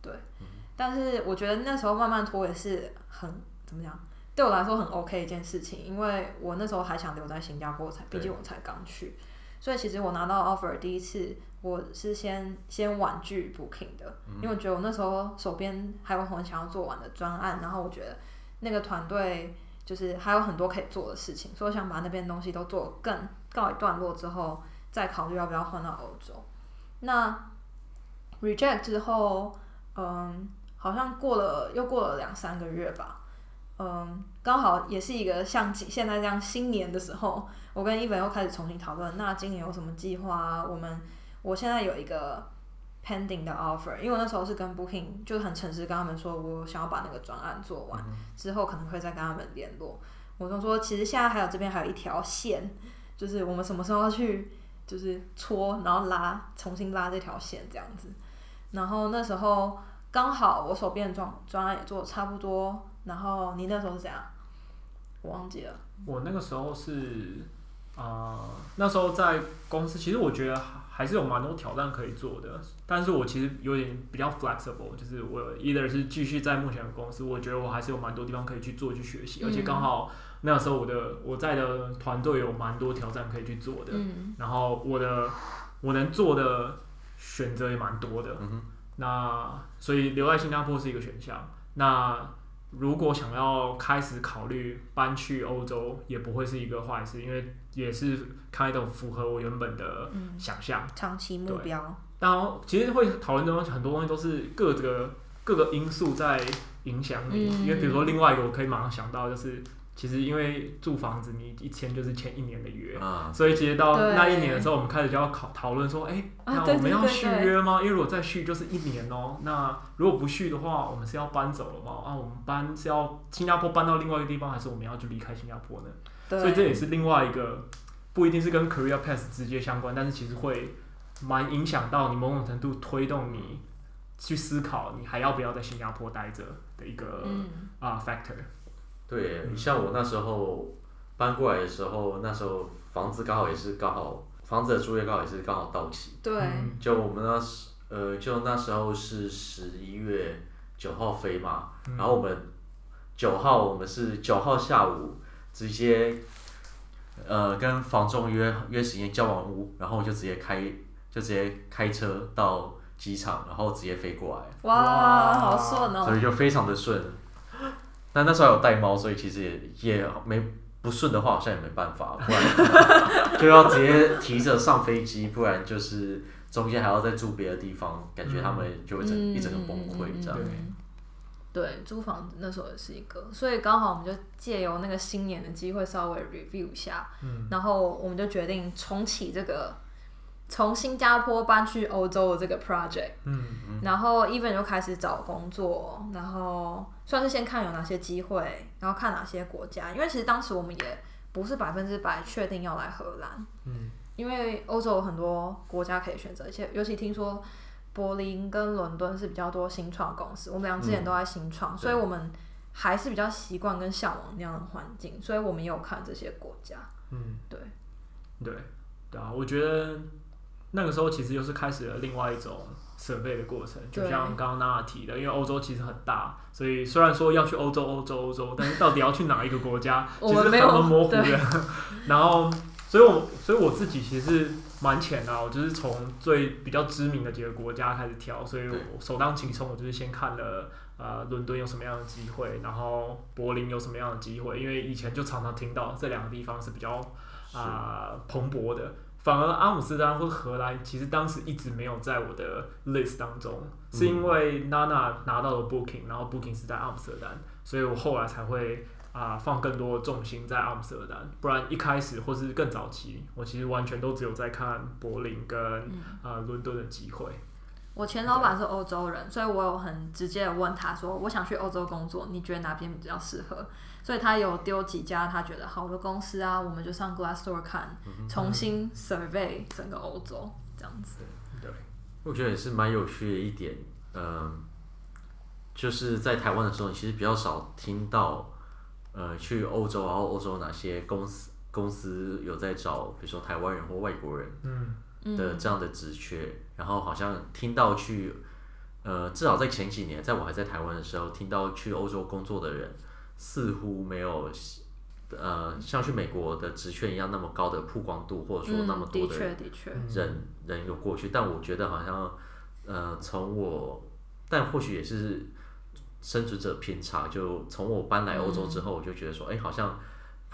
对。嗯但是我觉得那时候慢慢拖也是很怎么讲，对我来说很 OK 一件事情，因为我那时候还想留在新加坡，才毕竟我才刚去，所以其实我拿到 offer 第一次，我是先先婉拒 booking 的，因为我觉得我那时候手边还有很想要做完的专案，然后我觉得那个团队就是还有很多可以做的事情，所以我想把那边东西都做更告一段落之后，再考虑要不要换到欧洲。那 reject 之后，嗯。好像过了又过了两三个月吧，嗯，刚好也是一个像现在这样新年的时候，我跟伊文又开始重新讨论，那今年有什么计划啊？我们我现在有一个 pending 的 offer，因为我那时候是跟 Booking 就很诚实跟他们说，我想要把那个专案做完，之后可能会再跟他们联络。我就说，其实现在还有这边还有一条线，就是我们什么时候要去，就是搓然后拉，重新拉这条线这样子。然后那时候。刚好我手边的专专案也做的差不多，然后你那时候是怎样？我忘记了。我那个时候是，啊、呃，那时候在公司，其实我觉得还是有蛮多挑战可以做的，但是我其实有点比较 flexible，就是我 either 是继续在目前的公司，我觉得我还是有蛮多地方可以去做去学习，嗯、而且刚好那个时候我的我在的团队有蛮多挑战可以去做的，嗯、然后我的我能做的选择也蛮多的。嗯那所以留在新加坡是一个选项。那如果想要开始考虑搬去欧洲，也不会是一个坏事，因为也是 kind of 符合我原本的想象、嗯、长期目标。然后其实会讨论的东西，很多东西都是各个各个因素在影响你。嗯、因为比如说另外一个，我可以马上想到就是。其实因为住房子，你一签就是签一年的约，啊、所以其实到那一年的时候，我们开始就要考讨论说，哎、欸，那我们要续约吗？因为如果再续就是一年哦、喔。那如果不续的话，我们是要搬走了吗？啊，我们搬是要新加坡搬到另外一个地方，还是我们要就离开新加坡呢？所以这也是另外一个不一定是跟 career path 直接相关，但是其实会蛮影响到你某种程度推动你去思考你还要不要在新加坡待着的一个啊、嗯 uh, factor。对，像我那时候搬过来的时候，那时候房子刚好也是刚好房子的租约刚好也是刚好到期。对。就我们那时呃，就那时候是十一月九号飞嘛，嗯、然后我们九号我们是九号下午直接呃跟房仲约约时间交完屋，然后我就直接开就直接开车到机场，然后直接飞过来。哇，哇好顺哦！所以就非常的顺。但那时候有带猫，所以其实也也没不顺的话，好像也没办法，不然 就要直接提着上飞机，不然就是中间还要再住别的地方，感觉他们就会整、嗯、一整个崩溃这样。对，租房子那时候也是一个，所以刚好我们就借由那个新年的机会稍微 review 一下，嗯、然后我们就决定重启这个。从新加坡搬去欧洲的这个 project，嗯嗯、然后 Even 就开始找工作，然后算是先看有哪些机会，然后看哪些国家。因为其实当时我们也不是百分之百确定要来荷兰，嗯，因为欧洲有很多国家可以选择，而且尤其听说柏林跟伦敦是比较多新创公司，我们俩之前都在新创，嗯，所以我们还是比较习惯跟向往那样的环境，所以我们也有看这些国家。嗯，对，对，对啊，我觉得那个时候其实又是开始了另外一种。Survey 的过程，就像刚刚娜娜提的，因为欧洲其实很大，所以虽然说要去欧洲、欧洲、欧洲，但是到底要去哪一个国家，其实很模糊的。然后，所以我所以我自己其实蛮浅的，我就是从最比较知名的几个国家开始挑，所以我首当其冲，我就是先看了呃伦敦有什么样的机会，然后柏林有什么样的机会，因为以前就常常听到这两个地方是比较啊、呃、蓬勃的。反而阿姆斯特丹或荷兰，其实当时一直没有在我的 list 当中，是因为娜娜拿到了 booking，然后 booking 是在阿姆斯特丹，所以我后来才会啊、呃、放更多的重心在阿姆斯特丹，不然一开始或是更早期，我其实完全都只有在看柏林跟啊伦敦的机会。我前老板是欧洲人，所以我有很直接的问他说：“我想去欧洲工作，你觉得哪边比较适合？”所以他有丢几家他觉得好的公司啊，我们就上 Glassdoor 看，重新 survey 整个欧洲这样子。对，我觉得也是蛮有趣的一点，嗯，就是在台湾的时候，你其实比较少听到，呃，去欧洲，然后欧洲哪些公司公司有在找，比如说台湾人或外国人，嗯。的这样的职缺，然后好像听到去，呃，至少在前几年，在我还在台湾的时候，听到去欧洲工作的人，似乎没有，呃，像去美国的职缺一样那么高的曝光度，或者说那么多的人，人人有过去。但我觉得好像，呃，从我，但或许也是生存者偏差，就从我搬来欧洲之后，我就觉得说，哎，好像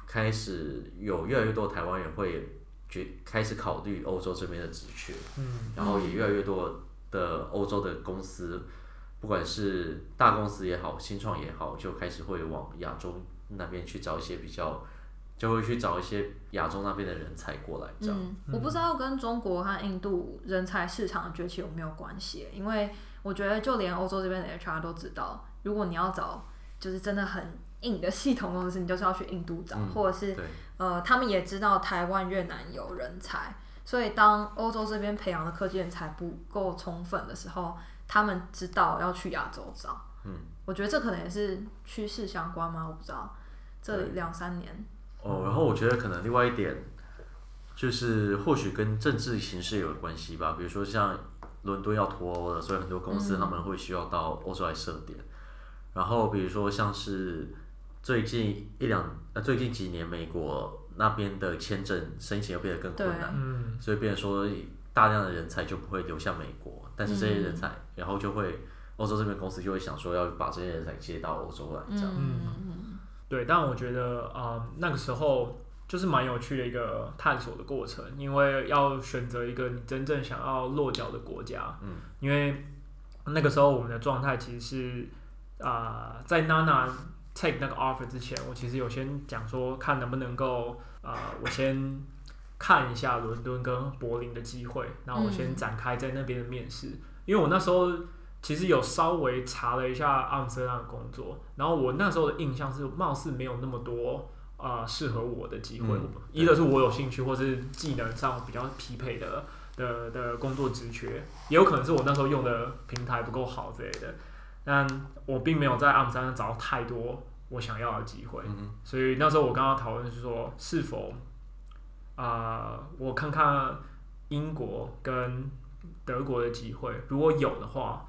开始有越来越多台湾人会。觉开始考虑欧洲这边的职缺，嗯，然后也越来越多的欧洲的公司，不管是大公司也好，新创也好，就开始会往亚洲那边去找一些比较，就会去找一些亚洲那边的人才过来。这样，嗯，我不知道跟中国和印度人才市场的崛起有没有关系，因为我觉得就连欧洲这边的 HR 都知道，如果你要找就是真的很硬的系统公司，你就是要去印度找，嗯，或者是。呃，他们也知道台湾、越南有人才，所以当欧洲这边培养的科技人才不够充分的时候，他们知道要去亚洲找。嗯，我觉得这可能也是趋势相关吗？我不知道。这两三年。哦，然后我觉得可能另外一点，就是或许跟政治形势有关系吧。比如说像伦敦要脱欧了，所以很多公司他们会需要到欧洲来设点。嗯。然后比如说像是。最近一两呃，最近几年，美国那边的签证申请又变得更困难，嗯，所以变成说大量的人才就不会流向美国，但是这些人才，嗯、然后就会欧洲这边公司就会想说要把这些人才接到欧洲来，这样，嗯，对，但我觉得啊、呃，那个时候就是蛮有趣的一个探索的过程，因为要选择一个你真正想要落脚的国家，嗯，因为那个时候我们的状态其实是啊、呃，在娜娜。take 那个 offer 之前，我其实有先讲说，看能不能够啊、呃，我先看一下伦敦跟柏林的机会，然后我先展开在那边的面试，嗯，因为我那时候其实有稍微查了一下阿姆斯特丹的工作，然后我那时候的印象是，貌似没有那么多啊呃、适合我的机会，嗯，一个是我有兴趣，或是技能上比较匹配的的的工作职缺，也有可能是我那时候用的平台不够好之类的。但我并没有在阿姆斯特丹找到太多我想要的机会，嗯，所以那时候我刚刚讨论是说，是否啊、呃，我看看英国跟德国的机会，如果有的话，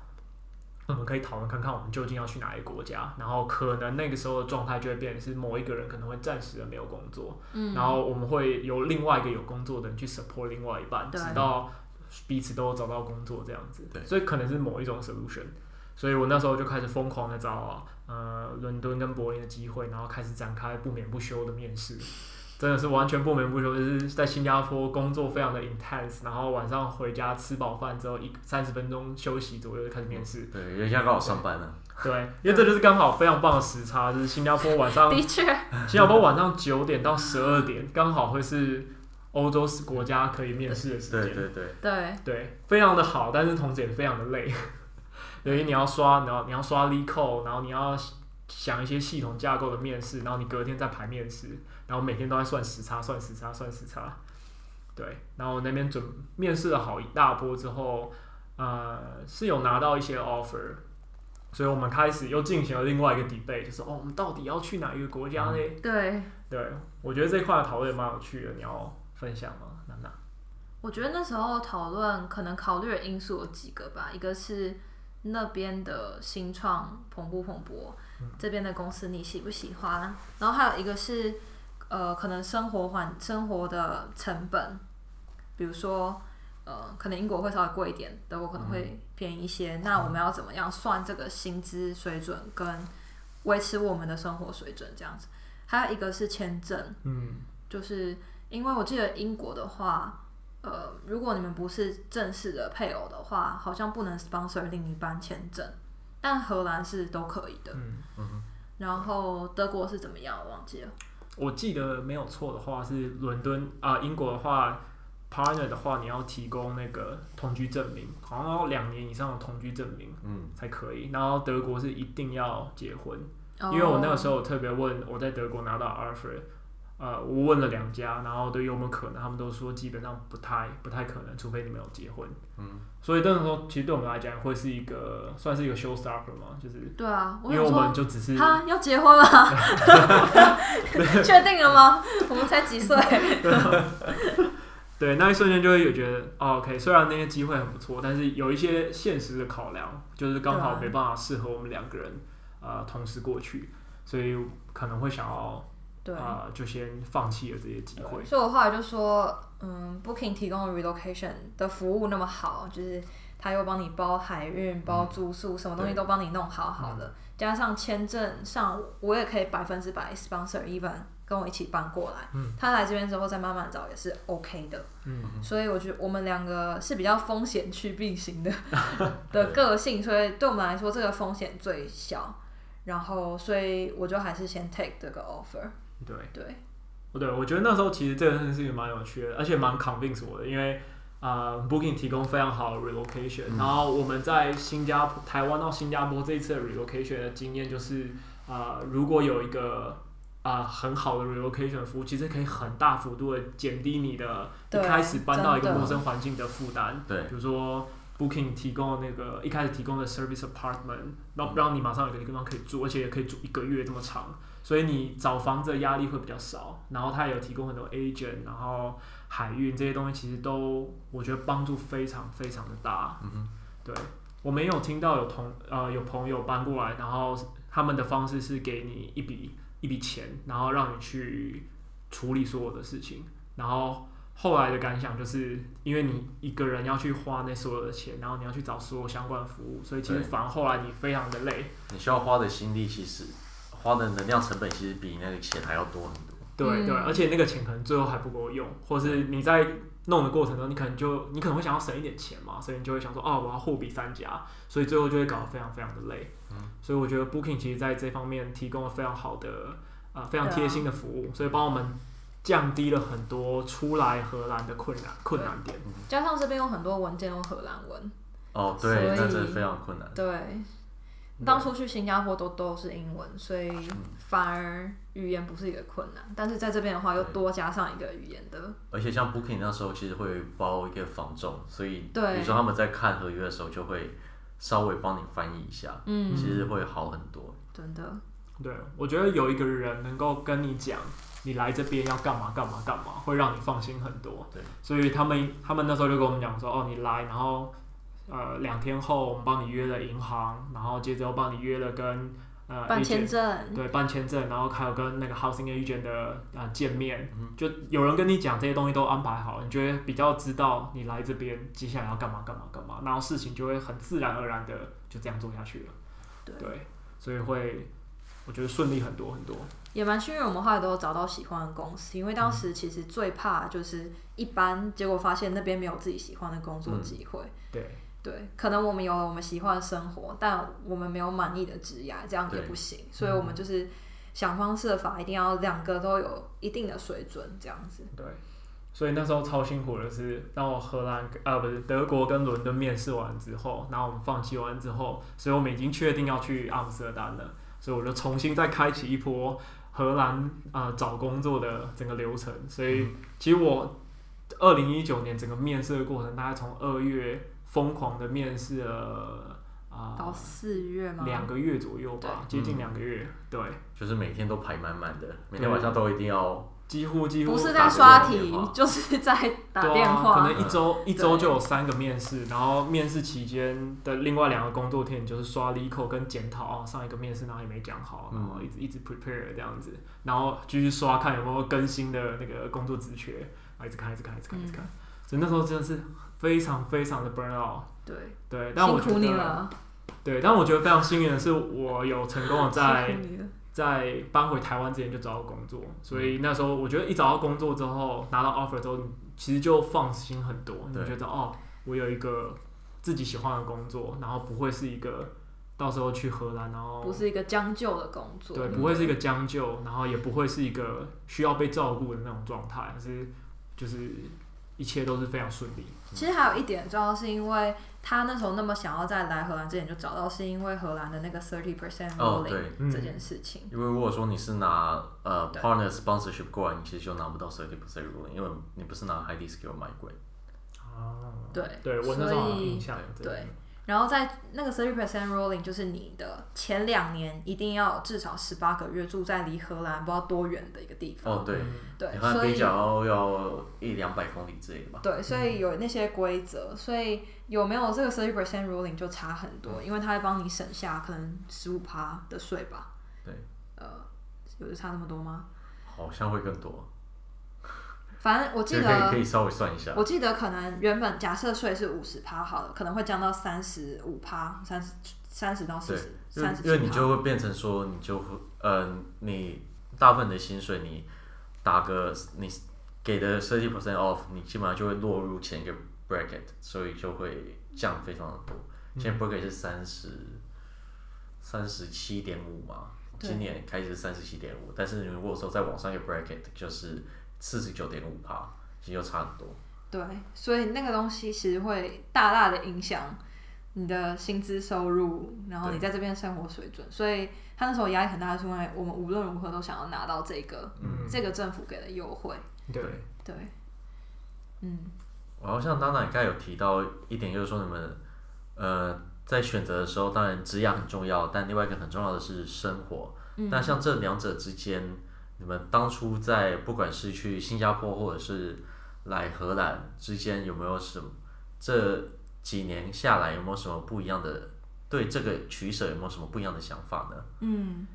我们可以讨论看看我们究竟要去哪一个国家，然后可能那个时候的状态就会变成是某一个人可能会暂时的没有工作，嗯，然后我们会有另外一个有工作的人去 support 另外一半，直到彼此都找到工作这样子，对，所以可能是某一种 solution。所以我那时候就开始疯狂的找呃伦敦跟柏林的机会，然后开始展开不眠不休的面试，真的是完全不眠不休，就是在新加坡工作非常的 intense，然后晚上回家吃饱饭之后一三十分钟休息左右就开始面试。对，因为现在刚好上班了。对，因为这就是刚好非常棒的时差，就是新加坡晚上的确，新加坡晚上九点到十二点刚好会是欧洲国家可以面试的时间。对对对对对，非常的好，但是同时也非常的累。等于你要刷，然后你要刷 LeetCode，然后你要想一些系统架构的面试，然后你隔天再排面试，然后每天都在算时差，算时差，算时差。对，然后那边准面试了好一大波之后，呃，是有拿到一些 offer，所以我们开始又进行了另外一个 debate，就是哦，我们到底要去哪一个国家呢？对，对，我觉得这块的讨论蛮有趣的，你要分享吗？娜娜？我觉得那时候讨论可能考虑的因素有几个吧，一个是那边的新创蓬勃蓬勃，嗯、这边的公司你喜不喜欢，然后还有一个是呃，可能生活环生活的成本。比如说，呃，可能英国会稍微贵一点，德国可能会便宜一些。嗯、那我们要怎么样算这个薪资水准跟维持我们的生活水准这样子？还有一个是签证，嗯，就是因为我记得英国的话，呃，如果你们不是正式的配偶的话，好像不能 sponsor 另一半签证，但荷兰是都可以的。嗯嗯。然后德国是怎么样？我忘记了。我记得没有错的话是伦敦啊、呃，英国的话。partner 的话，你要提供那个同居证明，好像要两年以上的同居证明，嗯，才可以。然后德国是一定要结婚，哦、因为我那个时候特别问我在德国拿到 offer，呃，我问了两家，然后对有没有可能，他们都说基本上不太不太可能，除非你们有结婚，嗯。所以那个时候其实对我们来讲会是一个算是一个 showstopper 嘛，就是对啊，因为我们就只是他要结婚了，确定了吗？我们才几岁？对，那一瞬间就会有觉得，哦，OK，虽然那些机会很不错，但是有一些现实的考量，就是刚好没办法适合我们两个人，呃，同时过去，所以可能会想要，对，呃，就先放弃了这些机会。所以我后来就说，嗯，Booking 提供的 relocation 的服务那么好，就是他又帮你包海运、包住宿，嗯、什么东西都帮你弄好好的，加上签证上，我也可以百分之百 sponsor even。跟我一起搬过来，嗯、他来这边之后再慢慢找也是 OK 的，嗯、所以我觉得我们两个是比较风险去并行的 的个性，所以对我们来说这个风险最小，然后所以我就还是先 take 这个 offer。对。对，哦对，我觉得那时候其实这个事情蛮有趣的，而且蛮 convince 我的，因为啊、呃、Booking 提供非常好的 relocation，、嗯、然后我们在新加坡、台湾到新加坡这一次的 relocation 的经验就是啊、呃，如果有一个啊、呃，很好的 relocation 服务，其实可以很大幅度的减低你的一开始搬到一个陌生环境的负担。对，比如说 Booking 提供那个一开始提供的 service apartment，让让你马上有个地方可以住，而且也可以住一个月这么长，所以你找房子的压力会比较少。然后他也有提供很多 agent，然后海运这些东西，其实都我觉得帮助非常非常的大。嗯，对，我没有听到有同呃有朋友搬过来，然后他们的方式是给你一笔。一笔钱，然后让你去处理所有的事情，然后后来的感想就是，因为你一个人要去花那所有的钱，然后你要去找所有相关服务，所以其实反而后来你非常的累。你需要花的心力，其实花的能量成本，其实比那个钱还要多很多。对对，而且那个钱可能最后还不够用，或是你在弄的过程中，你可能就你可能会想要省一点钱嘛，所以你就会想说，哦，我要货比三家，所以最后就会搞得非常非常的累。嗯，所以我觉得 Booking 其实在这方面提供了非常好的啊、呃，非常贴心的服务，啊、所以帮我们降低了很多出来荷兰的困难困难点。加上这边有很多文件用荷兰文。哦，对，那真的非常困难。对。当初去新加坡都都是英文，所以反而语言不是一个困难。但是在这边的话，又多加上一个语言的。而且像 Booking 那时候，其实会包一个房仲，所以比如说他们在看合约的时候，就会稍微帮你翻译一下，嗯，其实会好很多。真的。对，我觉得有一个人能够跟你讲，你来这边要干嘛干嘛干嘛，会让你放心很多。对，所以他们他们那时候就跟我们讲说，哦，你来，然后。呃，两天后我们帮你约了银行，然后接着又帮你约了跟呃办签证，对，办签证，然后还有跟那个 housing agent 的啊、呃、见面，嗯、就有人跟你讲这些东西都安排好，你觉得比较知道你来这边接下来要干嘛干嘛干嘛，然后事情就会很自然而然的就这样做下去了。对，对，所以会我觉得顺利很多很多。也蛮幸运，我们后来都有找到喜欢的公司，因为当时其实最怕就是一般，结果发现那边没有自己喜欢的工作机会。嗯、对。对，可能我们有了我们喜欢的生活，但我们没有满意的职业，这样也不行。所以，我们就是想方设法，一定要两个都有一定的水准，这样子。对，所以那时候超辛苦的是，当我荷兰啊不是德国跟伦敦面试完之后，然后我们放弃完之后，所以我们已经确定要去阿姆斯特丹了。所以我就重新再开启一波荷兰啊、呃、找工作的整个流程。所以其实我二零一九年整个面试的过程，大概从二月疯狂的面试了。啊，到四月吗？两个月左右吧，接近两个月，对，就是每天都排满满的，每天晚上都一定要，几乎几乎不是在刷题，就是在打电话，可能一周一周就有三个面试，然后面试期间的另外两个工作天就是刷 LeetCode 跟检讨啊，上一个面试然后也没讲好，然后一直一直 prepare 这样子，然后继续刷看有没有更新的那个工作职缺，啊，一直看一直看一直看一直看，所以那时候真的是非常非常的 burn out，对。对，但我觉得。对，但我觉得非常幸运的是，我有成功的在在搬回台湾之前就找到工作，所以那时候我觉得一找到工作之后，拿到 offer 之后，其实就放心很多。你觉得哦，我有一个自己喜欢的工作，然后不会是一个到时候去荷兰，然后不是一个将就的工作，对，不会是一个将就，然后也不会是一个需要被照顾的那种状态，可是就是一切都是非常顺利。其实还有一点，重要是因为。他那时候那么想要在来荷兰之前就找到，是因为荷兰的那个 thirty percent ruling 这件事情。因为如果说你是拿呃 partner sponsorship 过来，你其实就拿不到 thirty percent ruling，因为你不是拿 highly skilled migrant。哦，对，对我那时候印象对。然后在那个 thirty percent ruling，就是你的前两年一定要至少十八个月住在离荷兰不知道多远的一个地方。哦，对，对，所以要一两百公里之类的吧。对，所以有那些规则，所以有没有这个 thirty percent ruling 就差很多，因为它会帮你省下可能十五趴的税吧。对，呃，有的差那么多吗？好像会更多。反正我记得可以可以稍微算一下。我记得可能原本假设税是五十趴好了，可能会降到三十五趴，三十三十到四十，三十。因为你就会变成说，你就会，呃，你大部分的薪水你打个你给的 thirty percent off，你基本上就会落入前一个 bracket，所以就会降非常的多。现在 bracket 是三十三十七点五嘛，今年开始是三十七点五，但是如果说再往上一个 bracket 就是。四十九点五趴，其实就差很多。对，所以那个东西其实会大大的影响你的薪资收入，然后你在这边生活水准。所以他那时候压力很大，是因为我们无论如何都想要拿到这个，嗯、这个政府给的优惠。对对，嗯。然后像当然刚才有提到一点，就是说你们呃在选择的时候，当然职业很重要，但另外一个很重要的是生活。嗯、但像这两者之间。你们当初在不管是去新加坡或者是来荷兰之间，有没有什么？这几年下来有没有什么不一样的？对这个取舍有没有什么不一样的想法呢？嗯，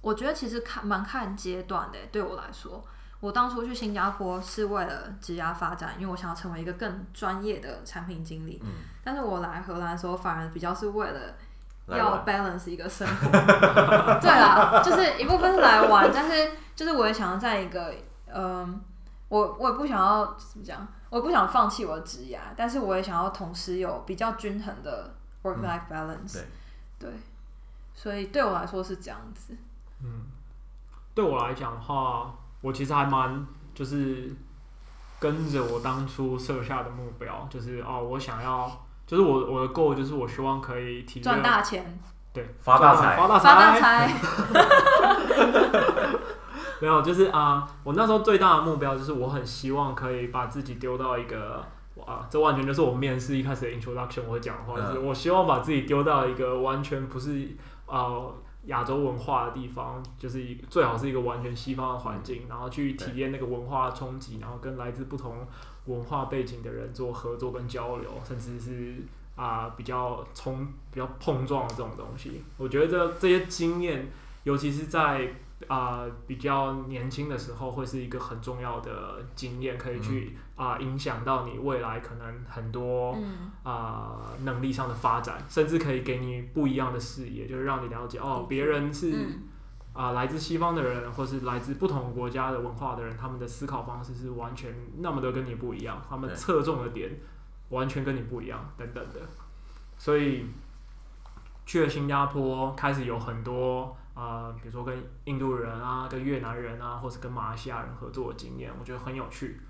我觉得其实看蛮看阶段的。对我来说，我当初去新加坡是为了职业发展，因为我想要成为一个更专业的产品经理。嗯，但是我来荷兰的时候，反而比较是为了。要 balance 一个生活，对啦，就是一部分是来玩，但是就是我也想要在一个，嗯，我我也不想要怎么讲，我也不想放弃我的职业，但是我也想要同时有比较均衡的 work life balance，、嗯、对，对，所以对我来说是这样子。嗯，对我来讲的话，我其实还蛮就是跟着我当初设下的目标，就是哦，我想要。就是我我的 goal 就是我希望可以体验赚大钱，对，发大财，发大财，发大财。没有，就是啊、呃，我那时候最大的目标就是我很希望可以把自己丢到一个啊，这完全就是我面试一开始的 introduction 我讲的话，就是我希望把自己丢到一个完全不是啊亚洲文化的地方，就是一最好是一个完全西方的环境，然后去体验那个文化的冲击，然后跟来自不同。文化背景的人做合作跟交流，甚至是啊、呃、比较冲、比较碰撞的这种东西，我觉得这这些经验，尤其是在啊、呃、比较年轻的时候，会是一个很重要的经验，可以去啊、呃、影响到你未来可能很多啊、呃、能力上的发展，甚至可以给你不一样的视野，就是让你了解哦，别人是。啊、呃，来自西方的人，或是来自不同国家的文化的人，他们的思考方式是完全那么的跟你不一样，他们侧重的点完全跟你不一样，等等的。所以去了新加坡，开始有很多啊、呃，比如说跟印度人啊、跟越南人啊，或是跟马来西亚人合作的经验，我觉得很有趣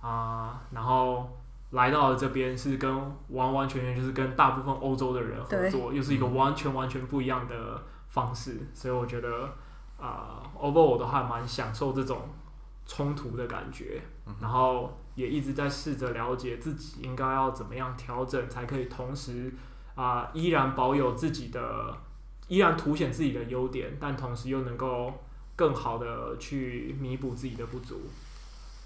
啊、呃。然后来到了这边，是跟完完全全就是跟大部分欧洲的人合作，又是一个完全完全不一样的。方式，所以我觉得啊，over 我都还蛮享受这种冲突的感觉，然后也一直在试着了解自己应该要怎么样调整，才可以同时啊依然保有自己的，依然凸显自己的优点，但同时又能够更好的去弥补自己的不足。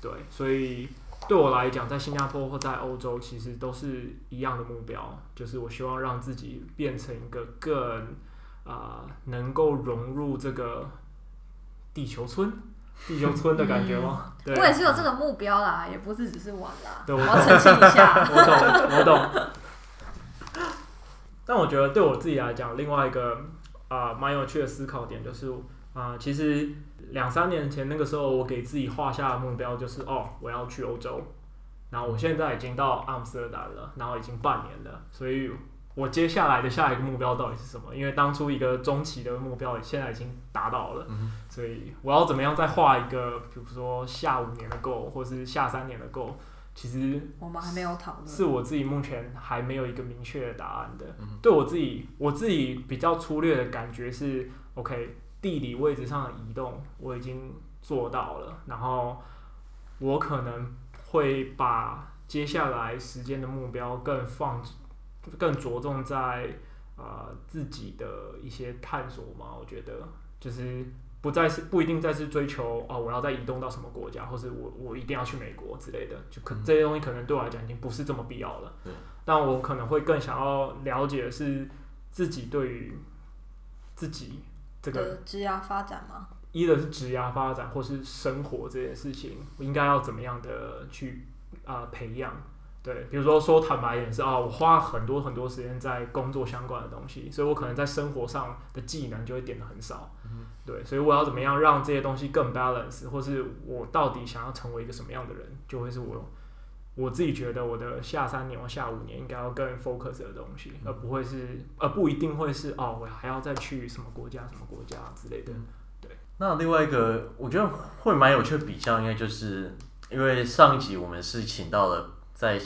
对，所以对我来讲，在新加坡或在欧洲，其实都是一样的目标，就是我希望让自己变成一个更啊、呃、能够融入这个地球村。地球村的感觉吗？嗯、对，我也是有这个目标啦，也不是只是玩啦。对，我要澄清一下。我懂，我懂。但我觉得对我自己来讲，另外一个啊蛮、呃、有趣的思考点就是啊、呃，其实两三年前那个时候，我给自己画下的目标就是哦，我要去欧洲。然后我现在已经到阿姆斯特丹了，然后已经半年了，所以。我接下来的下一个目标到底是什么？因为当初一个中期的目标现在已经达到了，嗯、所以我要怎么样再画一个，比如说下五年的 goal，或是下三年的 goal，其实我们还没有讨论，是我自己目前还没有一个明确的答案的。嗯、对我自己，我自己比较粗略的感觉是，OK，地理位置上的移动我已经做到了，然后我可能会把接下来时间的目标更放。更着重在啊、呃、自己的一些探索嘛，我觉得就是不再是不一定再是追求啊、哦，我要再移动到什么国家，或是我我一定要去美国之类的，就可这些东西可能对我来讲已经不是这么必要了。嗯、但我可能会更想要了解的是自己对于自己这个职业发展吗？一的是职业发展，或是生活这件事情，我应该要怎么样的去啊、呃、培养？对，比如说说坦白一点是啊，我花很多很多时间在工作相关的东西，所以我可能在生活上的技能就会点的很少。嗯、对，所以我要怎么样让这些东西更 balance，或是我到底想要成为一个什么样的人，就会是我我自己觉得我的下三年或下五年应该要更 focus 的东西，而不会是，而不一定会是哦，我还要再去什么国家什么国家之类的。对。那另外一个我觉得会蛮有趣的比较，应该就是因为上一集我们是请到了。在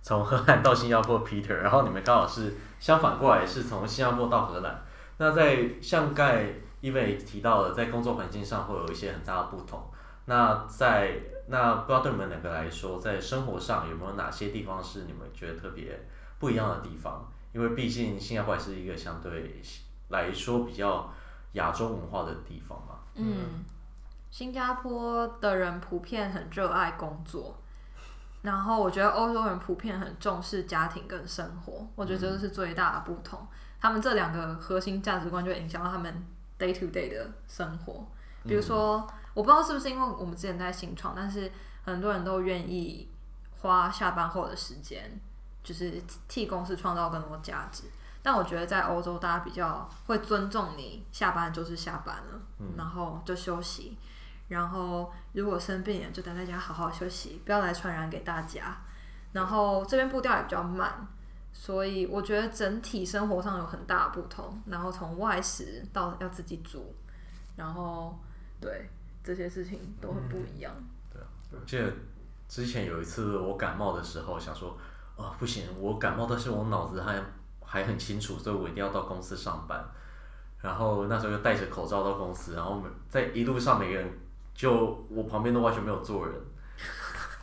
从荷兰到新加坡，Peter，然后你们刚好是相反过来，是从新加坡到荷兰。那在像盖，因为提到的，在工作环境上会有一些很大的不同。那在那不知道对你们两个来说，在生活上有没有哪些地方是你们觉得特别不一样的地方？因为毕竟新加坡也是一个相对来说比较亚洲文化的地方嘛。嗯，新加坡的人普遍很热爱工作。然后我觉得欧洲人普遍很重视家庭跟生活，我觉得这是最大的不同。他们这两个核心价值观就影响到他们 day to day 的生活。比如说，我不知道是不是因为我们之前在新创，但是很多人都愿意花下班后的时间，就是替公司创造更多价值。但我觉得在欧洲，大家比较会尊重你下班就是下班了，然后就休息。然后，如果生病了，就待在家好好休息，不要来传染给大家。然后这边步调也比较慢，所以我觉得整体生活上有很大的不同。然后从外食到要自己煮，然后对这些事情都很不一样。对啊，我记得之前有一次我感冒的时候，想说，哦不行，我感冒，但是我脑子还还很清楚，所以我一定要到公司上班。然后那时候就戴着口罩到公司，然后在一路上每个人。就我旁边都完全没有坐人，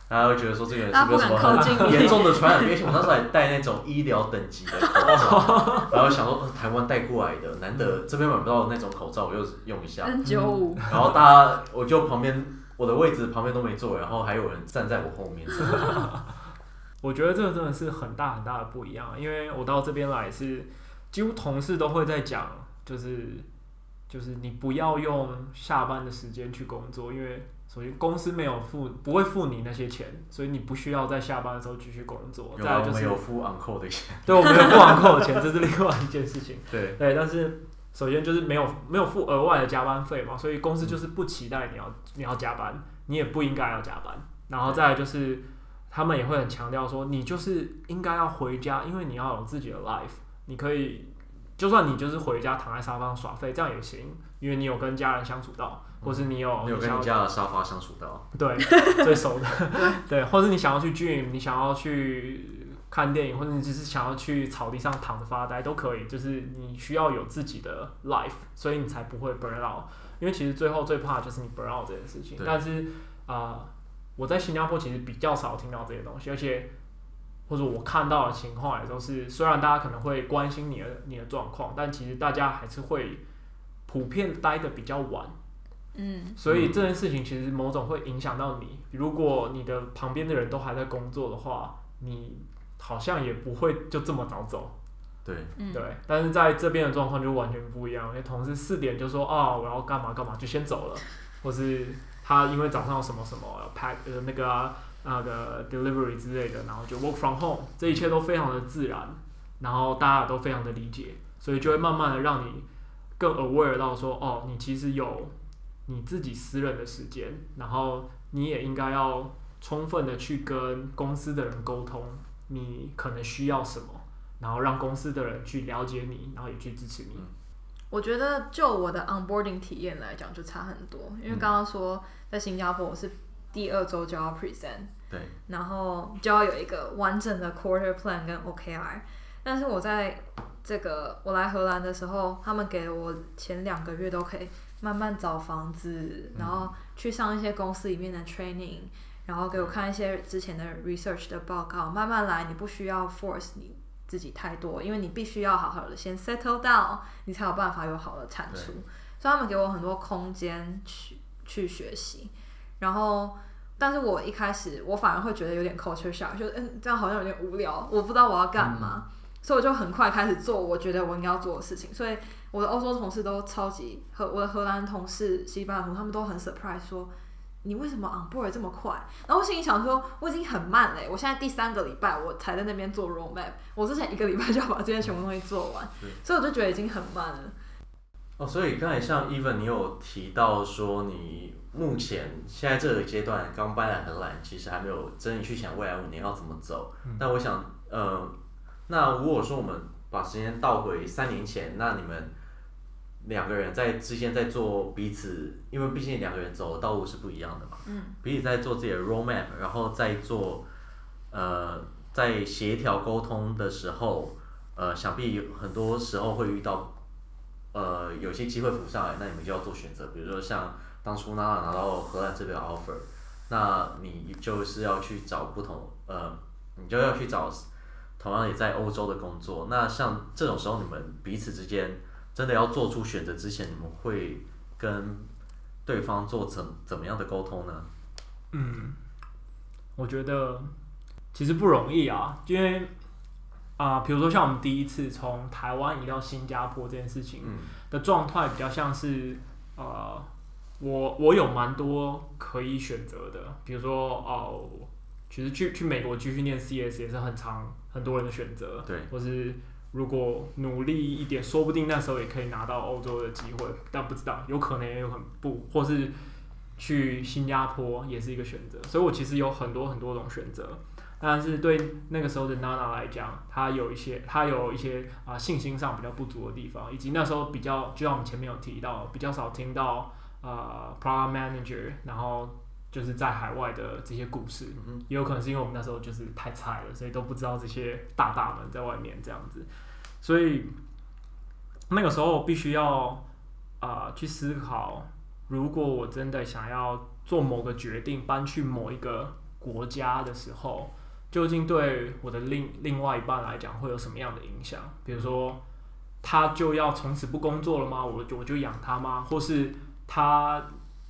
大家会觉得说这个人是不是什么很严重的传染病？而且我当时还戴那种医疗等级的口罩，然后想说台湾带过来的，难得这边买不到那种口罩，我就用一下。N95。然后大家，我就旁边我的位置旁边都没坐，然后还有人站在我后面。我觉得这个真的是很大很大的不一样，因为我到这边来是几乎同事都会在讲，就是。就是你不要用下班的时间去工作，因为首先公司没有付，不会付你那些钱，所以你不需要在下班的时候继续工作。有啊，就是、我们有付 on call 的钱。对，我们有付 on call 的钱，这是另外一件事情。对对，但是首先就是没有没有付额外的加班费嘛，所以公司就是不期待你要你要加班，你也不应该要加班。然后再来就是他们也会很强调说，你就是应该要回家，因为你要有自己的 life，你可以。就算你就是回家躺在沙发上耍废，这样也行，因为你有跟家人相处到，或是你有你有跟你家的沙发相处到，对，最熟的，对，或是你想要去 gym，你想要去看电影，或者你只是想要去草地上躺着发呆都可以。就是你需要有自己的 life，所以你才不会 burn out。因为其实最后最怕就是你 burn out 这件事情。但是啊、呃，我在新加坡其实比较少听到这些东西，而且或者我看到的情况也都是，虽然大家可能会关心你的你的状况，但其实大家还是会普遍待的比较晚。嗯，所以这件事情其实某种会影响到你。如果你的旁边的人都还在工作的话，你好像也不会就这么早走。对，对。但是在这边的状况就完全不一样，因为同事四点就说啊，我要干嘛干嘛就先走了，或是他因为早上有什么什么要 pack 呃那个啊那个 delivery 之类的，然后就 work from home，这一切都非常的自然，然后大家都非常的理解，所以就会慢慢的让你更 aware 到说哦，你其实有。你自己私人的时间，然后你也应该要充分的去跟公司的人沟通，你可能需要什么，然后让公司的人去了解你，然后也去支持你。我觉得就我的 onboarding 体验来讲，就差很多，因为刚刚说在新加坡我是第二周就要 present，对，然后就要有一个完整的 quarter plan 跟 OKR，但是我在这个我来荷兰的时候，他们给了我前两个月都可以。慢慢找房子，然后去上一些公司里面的 training，然后给我看一些之前的 research 的报告。慢慢来，你不需要 force 你自己太多，因为你必须要好好的先 settle down，你才有办法有好的产出。所以他们给我很多空间去去学习。然后，但是我一开始我反而会觉得有点 culture shock，就是嗯，这样好像有点无聊，我不知道我要干嘛，嗯、所以我就很快开始做我觉得我应该要做的事情。所以。我的欧洲同事都超级和我的荷兰同事、西班牙同事，他们都很 surprise，说你为什么 onboard 这么快？然后我心里想说，我已经很慢嘞，我现在第三个礼拜我才在那边做 roadmap，我之前一个礼拜就要把这些全部东西做完，所以我就觉得已经很慢了。哦，所以刚才像 Even 你有提到说，你目前现在这个阶段刚搬来荷兰，其实还没有真的去想未来五年要怎么走。嗯、但我想，呃，那如果说我们把时间倒回三年前，那你们两个人在之间在做彼此，因为毕竟两个人走的道路是不一样的嘛。嗯。彼此在做自己的 roadmap，然后在做，呃，在协调沟通的时候，呃，想必很多时候会遇到，呃，有些机会浮上来，那你们就要做选择。比如说像当初娜娜拿到荷兰这边 offer，那你就是要去找不同，呃，你就要去找同样也在欧洲的工作。那像这种时候，你们彼此之间。真的要做出选择之前，你们会跟对方做怎怎么样的沟通呢？嗯，我觉得其实不容易啊，因为啊、呃，比如说像我们第一次从台湾移到新加坡这件事情的状态，比较像是呃，我我有蛮多可以选择的，比如说哦、呃，其实去去美国继续念 CS 也是很常很多人的选择，对，或是。如果努力一点，说不定那时候也可以拿到欧洲的机会，但不知道，有可能也有可能不，或是去新加坡也是一个选择。所以我其实有很多很多种选择，但是对那个时候的娜娜来讲，她有一些她有一些啊、呃、信心上比较不足的地方，以及那时候比较，就像我们前面有提到，比较少听到啊、呃、product manager，然后。就是在海外的这些故事，也有可能是因为我们那时候就是太菜了，所以都不知道这些大大们在外面这样子，所以那个时候必须要啊、呃、去思考，如果我真的想要做某个决定，搬去某一个国家的时候，究竟对我的另另外一半来讲会有什么样的影响？比如说，他就要从此不工作了吗？我我就养他吗？或是他？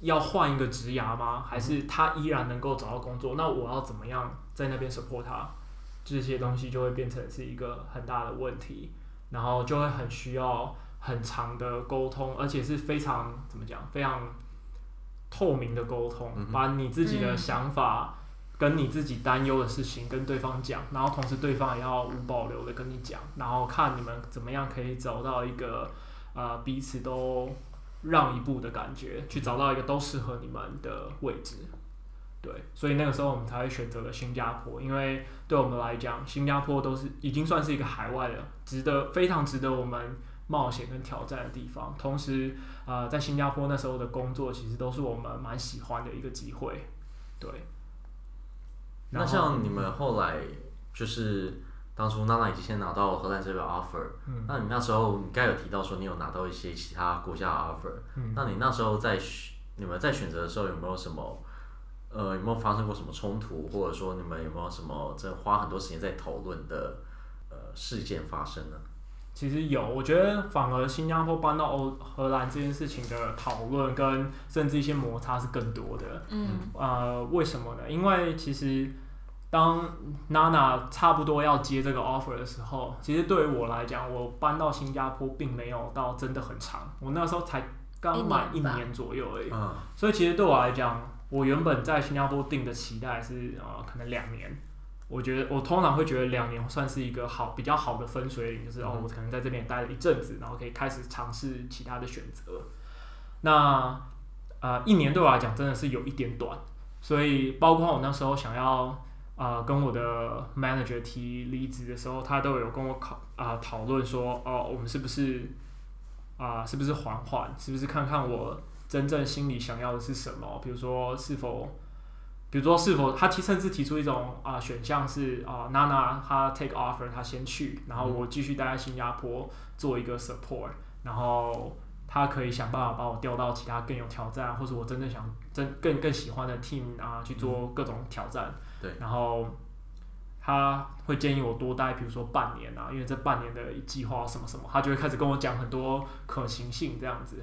要换一个职涯吗？还是他依然能够找到工作？那我要怎么样在那边 support 他？这些东西就会变成是一个很大的问题，然后就会很需要很长的沟通，而且是非常怎么讲？非常透明的沟通，把你自己的想法跟你自己担忧的事情跟对方讲，然后同时对方也要无保留的跟你讲，然后看你们怎么样可以找到一个呃彼此都。让一步的感觉，去找到一个都适合你们的位置，对，所以那个时候我们才会选择了新加坡，因为对我们来讲，新加坡都是已经算是一个海外的，值得非常值得我们冒险跟挑战的地方。同时，呃，在新加坡那时候的工作，其实都是我们蛮喜欢的一个机会，对。那像你们后来就是当初娜娜已经先拿到荷兰这个 offer，嗯，那你那时候你该有提到说你有拿到一些其他国家的 offer，嗯，那你那时候在选你们在选择的时候有没有什么呃有没有发生过什么冲突，或者说你们有没有什么在花很多时间在讨论的呃事件发生呢？其实有，我觉得反而新加坡搬到欧荷兰这件事情的讨论跟甚至一些摩擦是更多的。嗯，呃，为什么呢？因为其实当娜娜差不多要接这个 offer 的时候，其实对于我来讲，我搬到新加坡并没有到真的很长，我那时候才刚满一年左右而已。嗯，所以其实对我来讲，我原本在新加坡定的期待是呃，可能两年。我觉得我通常会觉得两年算是一个好比较好的分水岭，就是哦，我可能在这边待了一阵子，然后可以开始尝试其他的选择。那呃，一年对我来讲真的是有一点短，所以包括我那时候想要呃跟我的 manager 提离职的时候，他都有跟我考啊讨论说，哦，我们是不是啊、呃、是不是缓缓，是不是看看我真正心里想要的是什么，比如说是否。比如说，是否他提甚至提出一种啊、呃、选项是啊，娜娜她 take offer，她先去，然后我继续待在新加坡做一个 support，然后他可以想办法把我调到其他更有挑战，或者我真正想真更更喜欢的 team 啊去做各种挑战。对。然后他会建议我多待，比如说半年啊，因为这半年的计划什么什么，他就会开始跟我讲很多可行性这样子。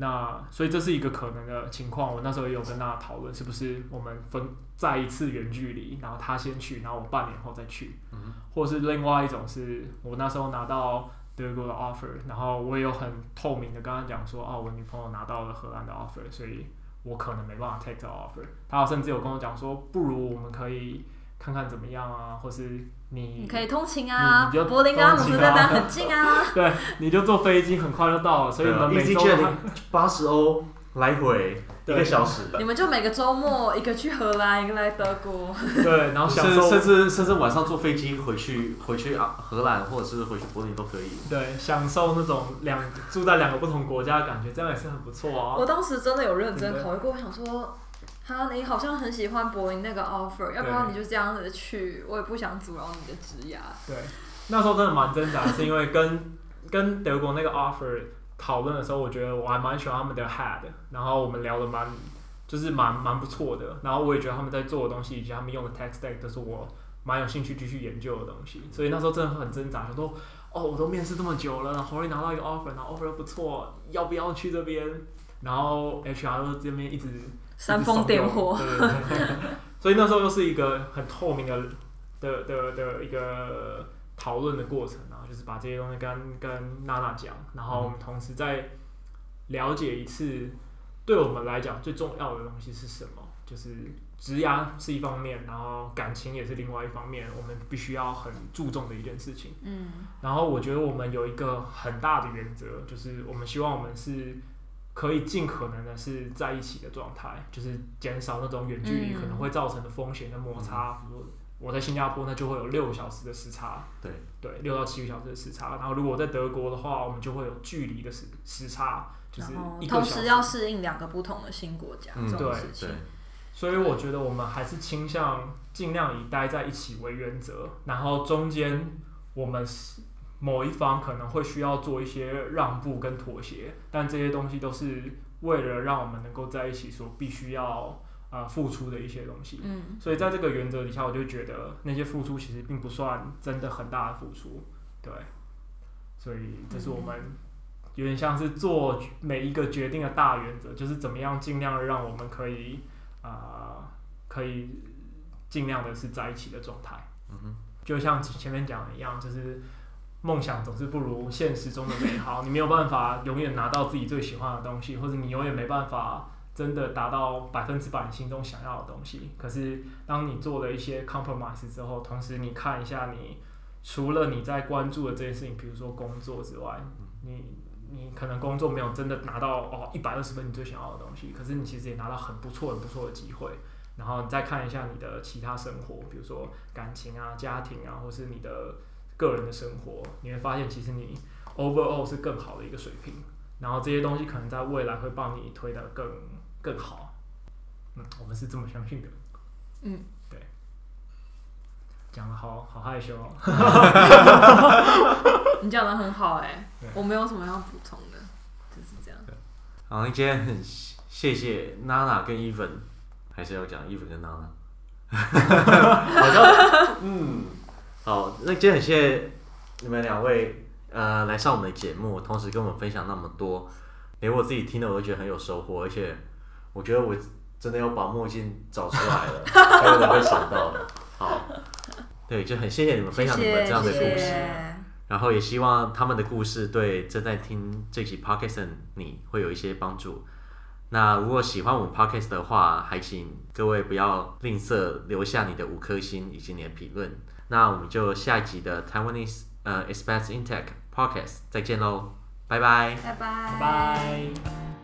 那所以这是一个可能的情况，我那时候也有跟他讨论，是不是我们分再一次远距离，然后他先去，然后我半年后再去，嗯，或者是另外一种是我那时候拿到德国的 offer，然后我也有很透明的跟他讲说，哦，我女朋友拿到了荷兰的 offer，所以我可能没办法 take the offer。他甚至有跟我讲说，不如我们可以看看怎么样啊，或是。你，你可以通勤啊，你就柏林跟阿姆斯特丹很近啊。对，你就坐飞机很快就到了，所以你们每周八十欧来回一个小时。你们就每个周末一个去荷兰，一个来德国。对，然后享受甚至甚至晚上坐飞机回去回去啊荷兰或者是回去柏林都可以。对，享受那种两住在两个不同国家的感觉，这样也是很不错啊。我当时真的有认真考虑过，我想说。哈，你好像很喜欢柏林那个 offer，要不然你就这样子去，我也不想阻挠你的职涯。对，那时候真的蛮挣扎，是因为跟跟德国那个 offer 讨论的时候，我觉得我还蛮喜欢他们的 head，然后我们聊的蛮就是蛮蛮不错的，然后我也觉得他们在做的东西以及他们用的 tech stack 都是我蛮有兴趣继续研究的东西，所以那时候真的很挣扎，想说哦，我都面试这么久了，然后拿到一个 offer，然后 offer 又不错，要不要去这边？然后 HR 这边一直。煽风点火，对对对，所以那时候又是一个很透明的的的的一个讨论的过程，就是把这些东西跟跟娜娜讲，然后我们同时再了解一次，对我们来讲最重要的东西是什么，就是职涯是一方面，然后感情也是另外一方面，我们必须要很注重的一件事情。嗯，然后我觉得我们有一个很大的原则，就是我们希望我们是。可以尽可能的是在一起的状态，就是减少那种远距离可能会造成的风险的摩擦。我在新加坡，那就会有六个小时的时差。对对，六到七个小时的时差。然后如果我在德国的话，我们就会有距离的时时差，就是一个小时。同时要适应两个不同的新国家，嗯，这种事情。对对。所以我觉得我们还是倾向尽量以待在一起为原则，然后中间我们是。某一方可能会需要做一些让步跟妥协，但这些东西都是为了让我们能够在一起所必须要啊、呃、付出的一些东西。嗯，所以在这个原则底下，我就觉得那些付出其实并不算真的很大的付出。对，所以这是我们有点像是做每一个决定的大原则，就是怎么样尽量让我们可以啊、呃、可以尽量的是在一起的状态。嗯哼，就像前面讲的一样，就是。梦想总是不如现实中的美好。你没有办法永远拿到自己最喜欢的东西，或者你永远没办法真的达到百分之百你心中想要的东西。可是，当你做了一些 compromise 之后，同时你看一下你除了你在关注的这件事情，比如说工作之外，你你可能工作没有真的拿到哦一百二十分你最想要的东西，可是你其实也拿到很不错很不错的机会。然后你再看一下你的其他生活，比如说感情啊、家庭啊，或是你的。个人的生活，你会发现其实你 overall 是更好的一个水平，然后这些东西可能在未来会帮你推得更更好。嗯，我们是这么相信的。嗯，对。讲的好好害羞哦。你讲的很好哎，我没有什么要补充的，就是这样。好，今天很谢谢娜娜跟伊粉，还是要讲伊粉跟娜娜。好像嗯，好，那今天很谢谢你们两位呃来上我们的节目，同时跟我们分享那么多，连我自己听的我都觉得很有收获，而且我觉得我真的要把墨镜找出来了，还有人会想到的。好，对，就很谢谢你们分享你们这样的故事，谢谢，然后也希望他们的故事对正在听这期 podcast 的你会有一些帮助。那如果喜欢我们 podcast 的话，还请各位不要吝啬留下你的五颗星以及你的评论。那我们就下一集的 Taiwanese 呃 Expats in Tech podcast 再见喽，拜拜，拜拜，拜拜。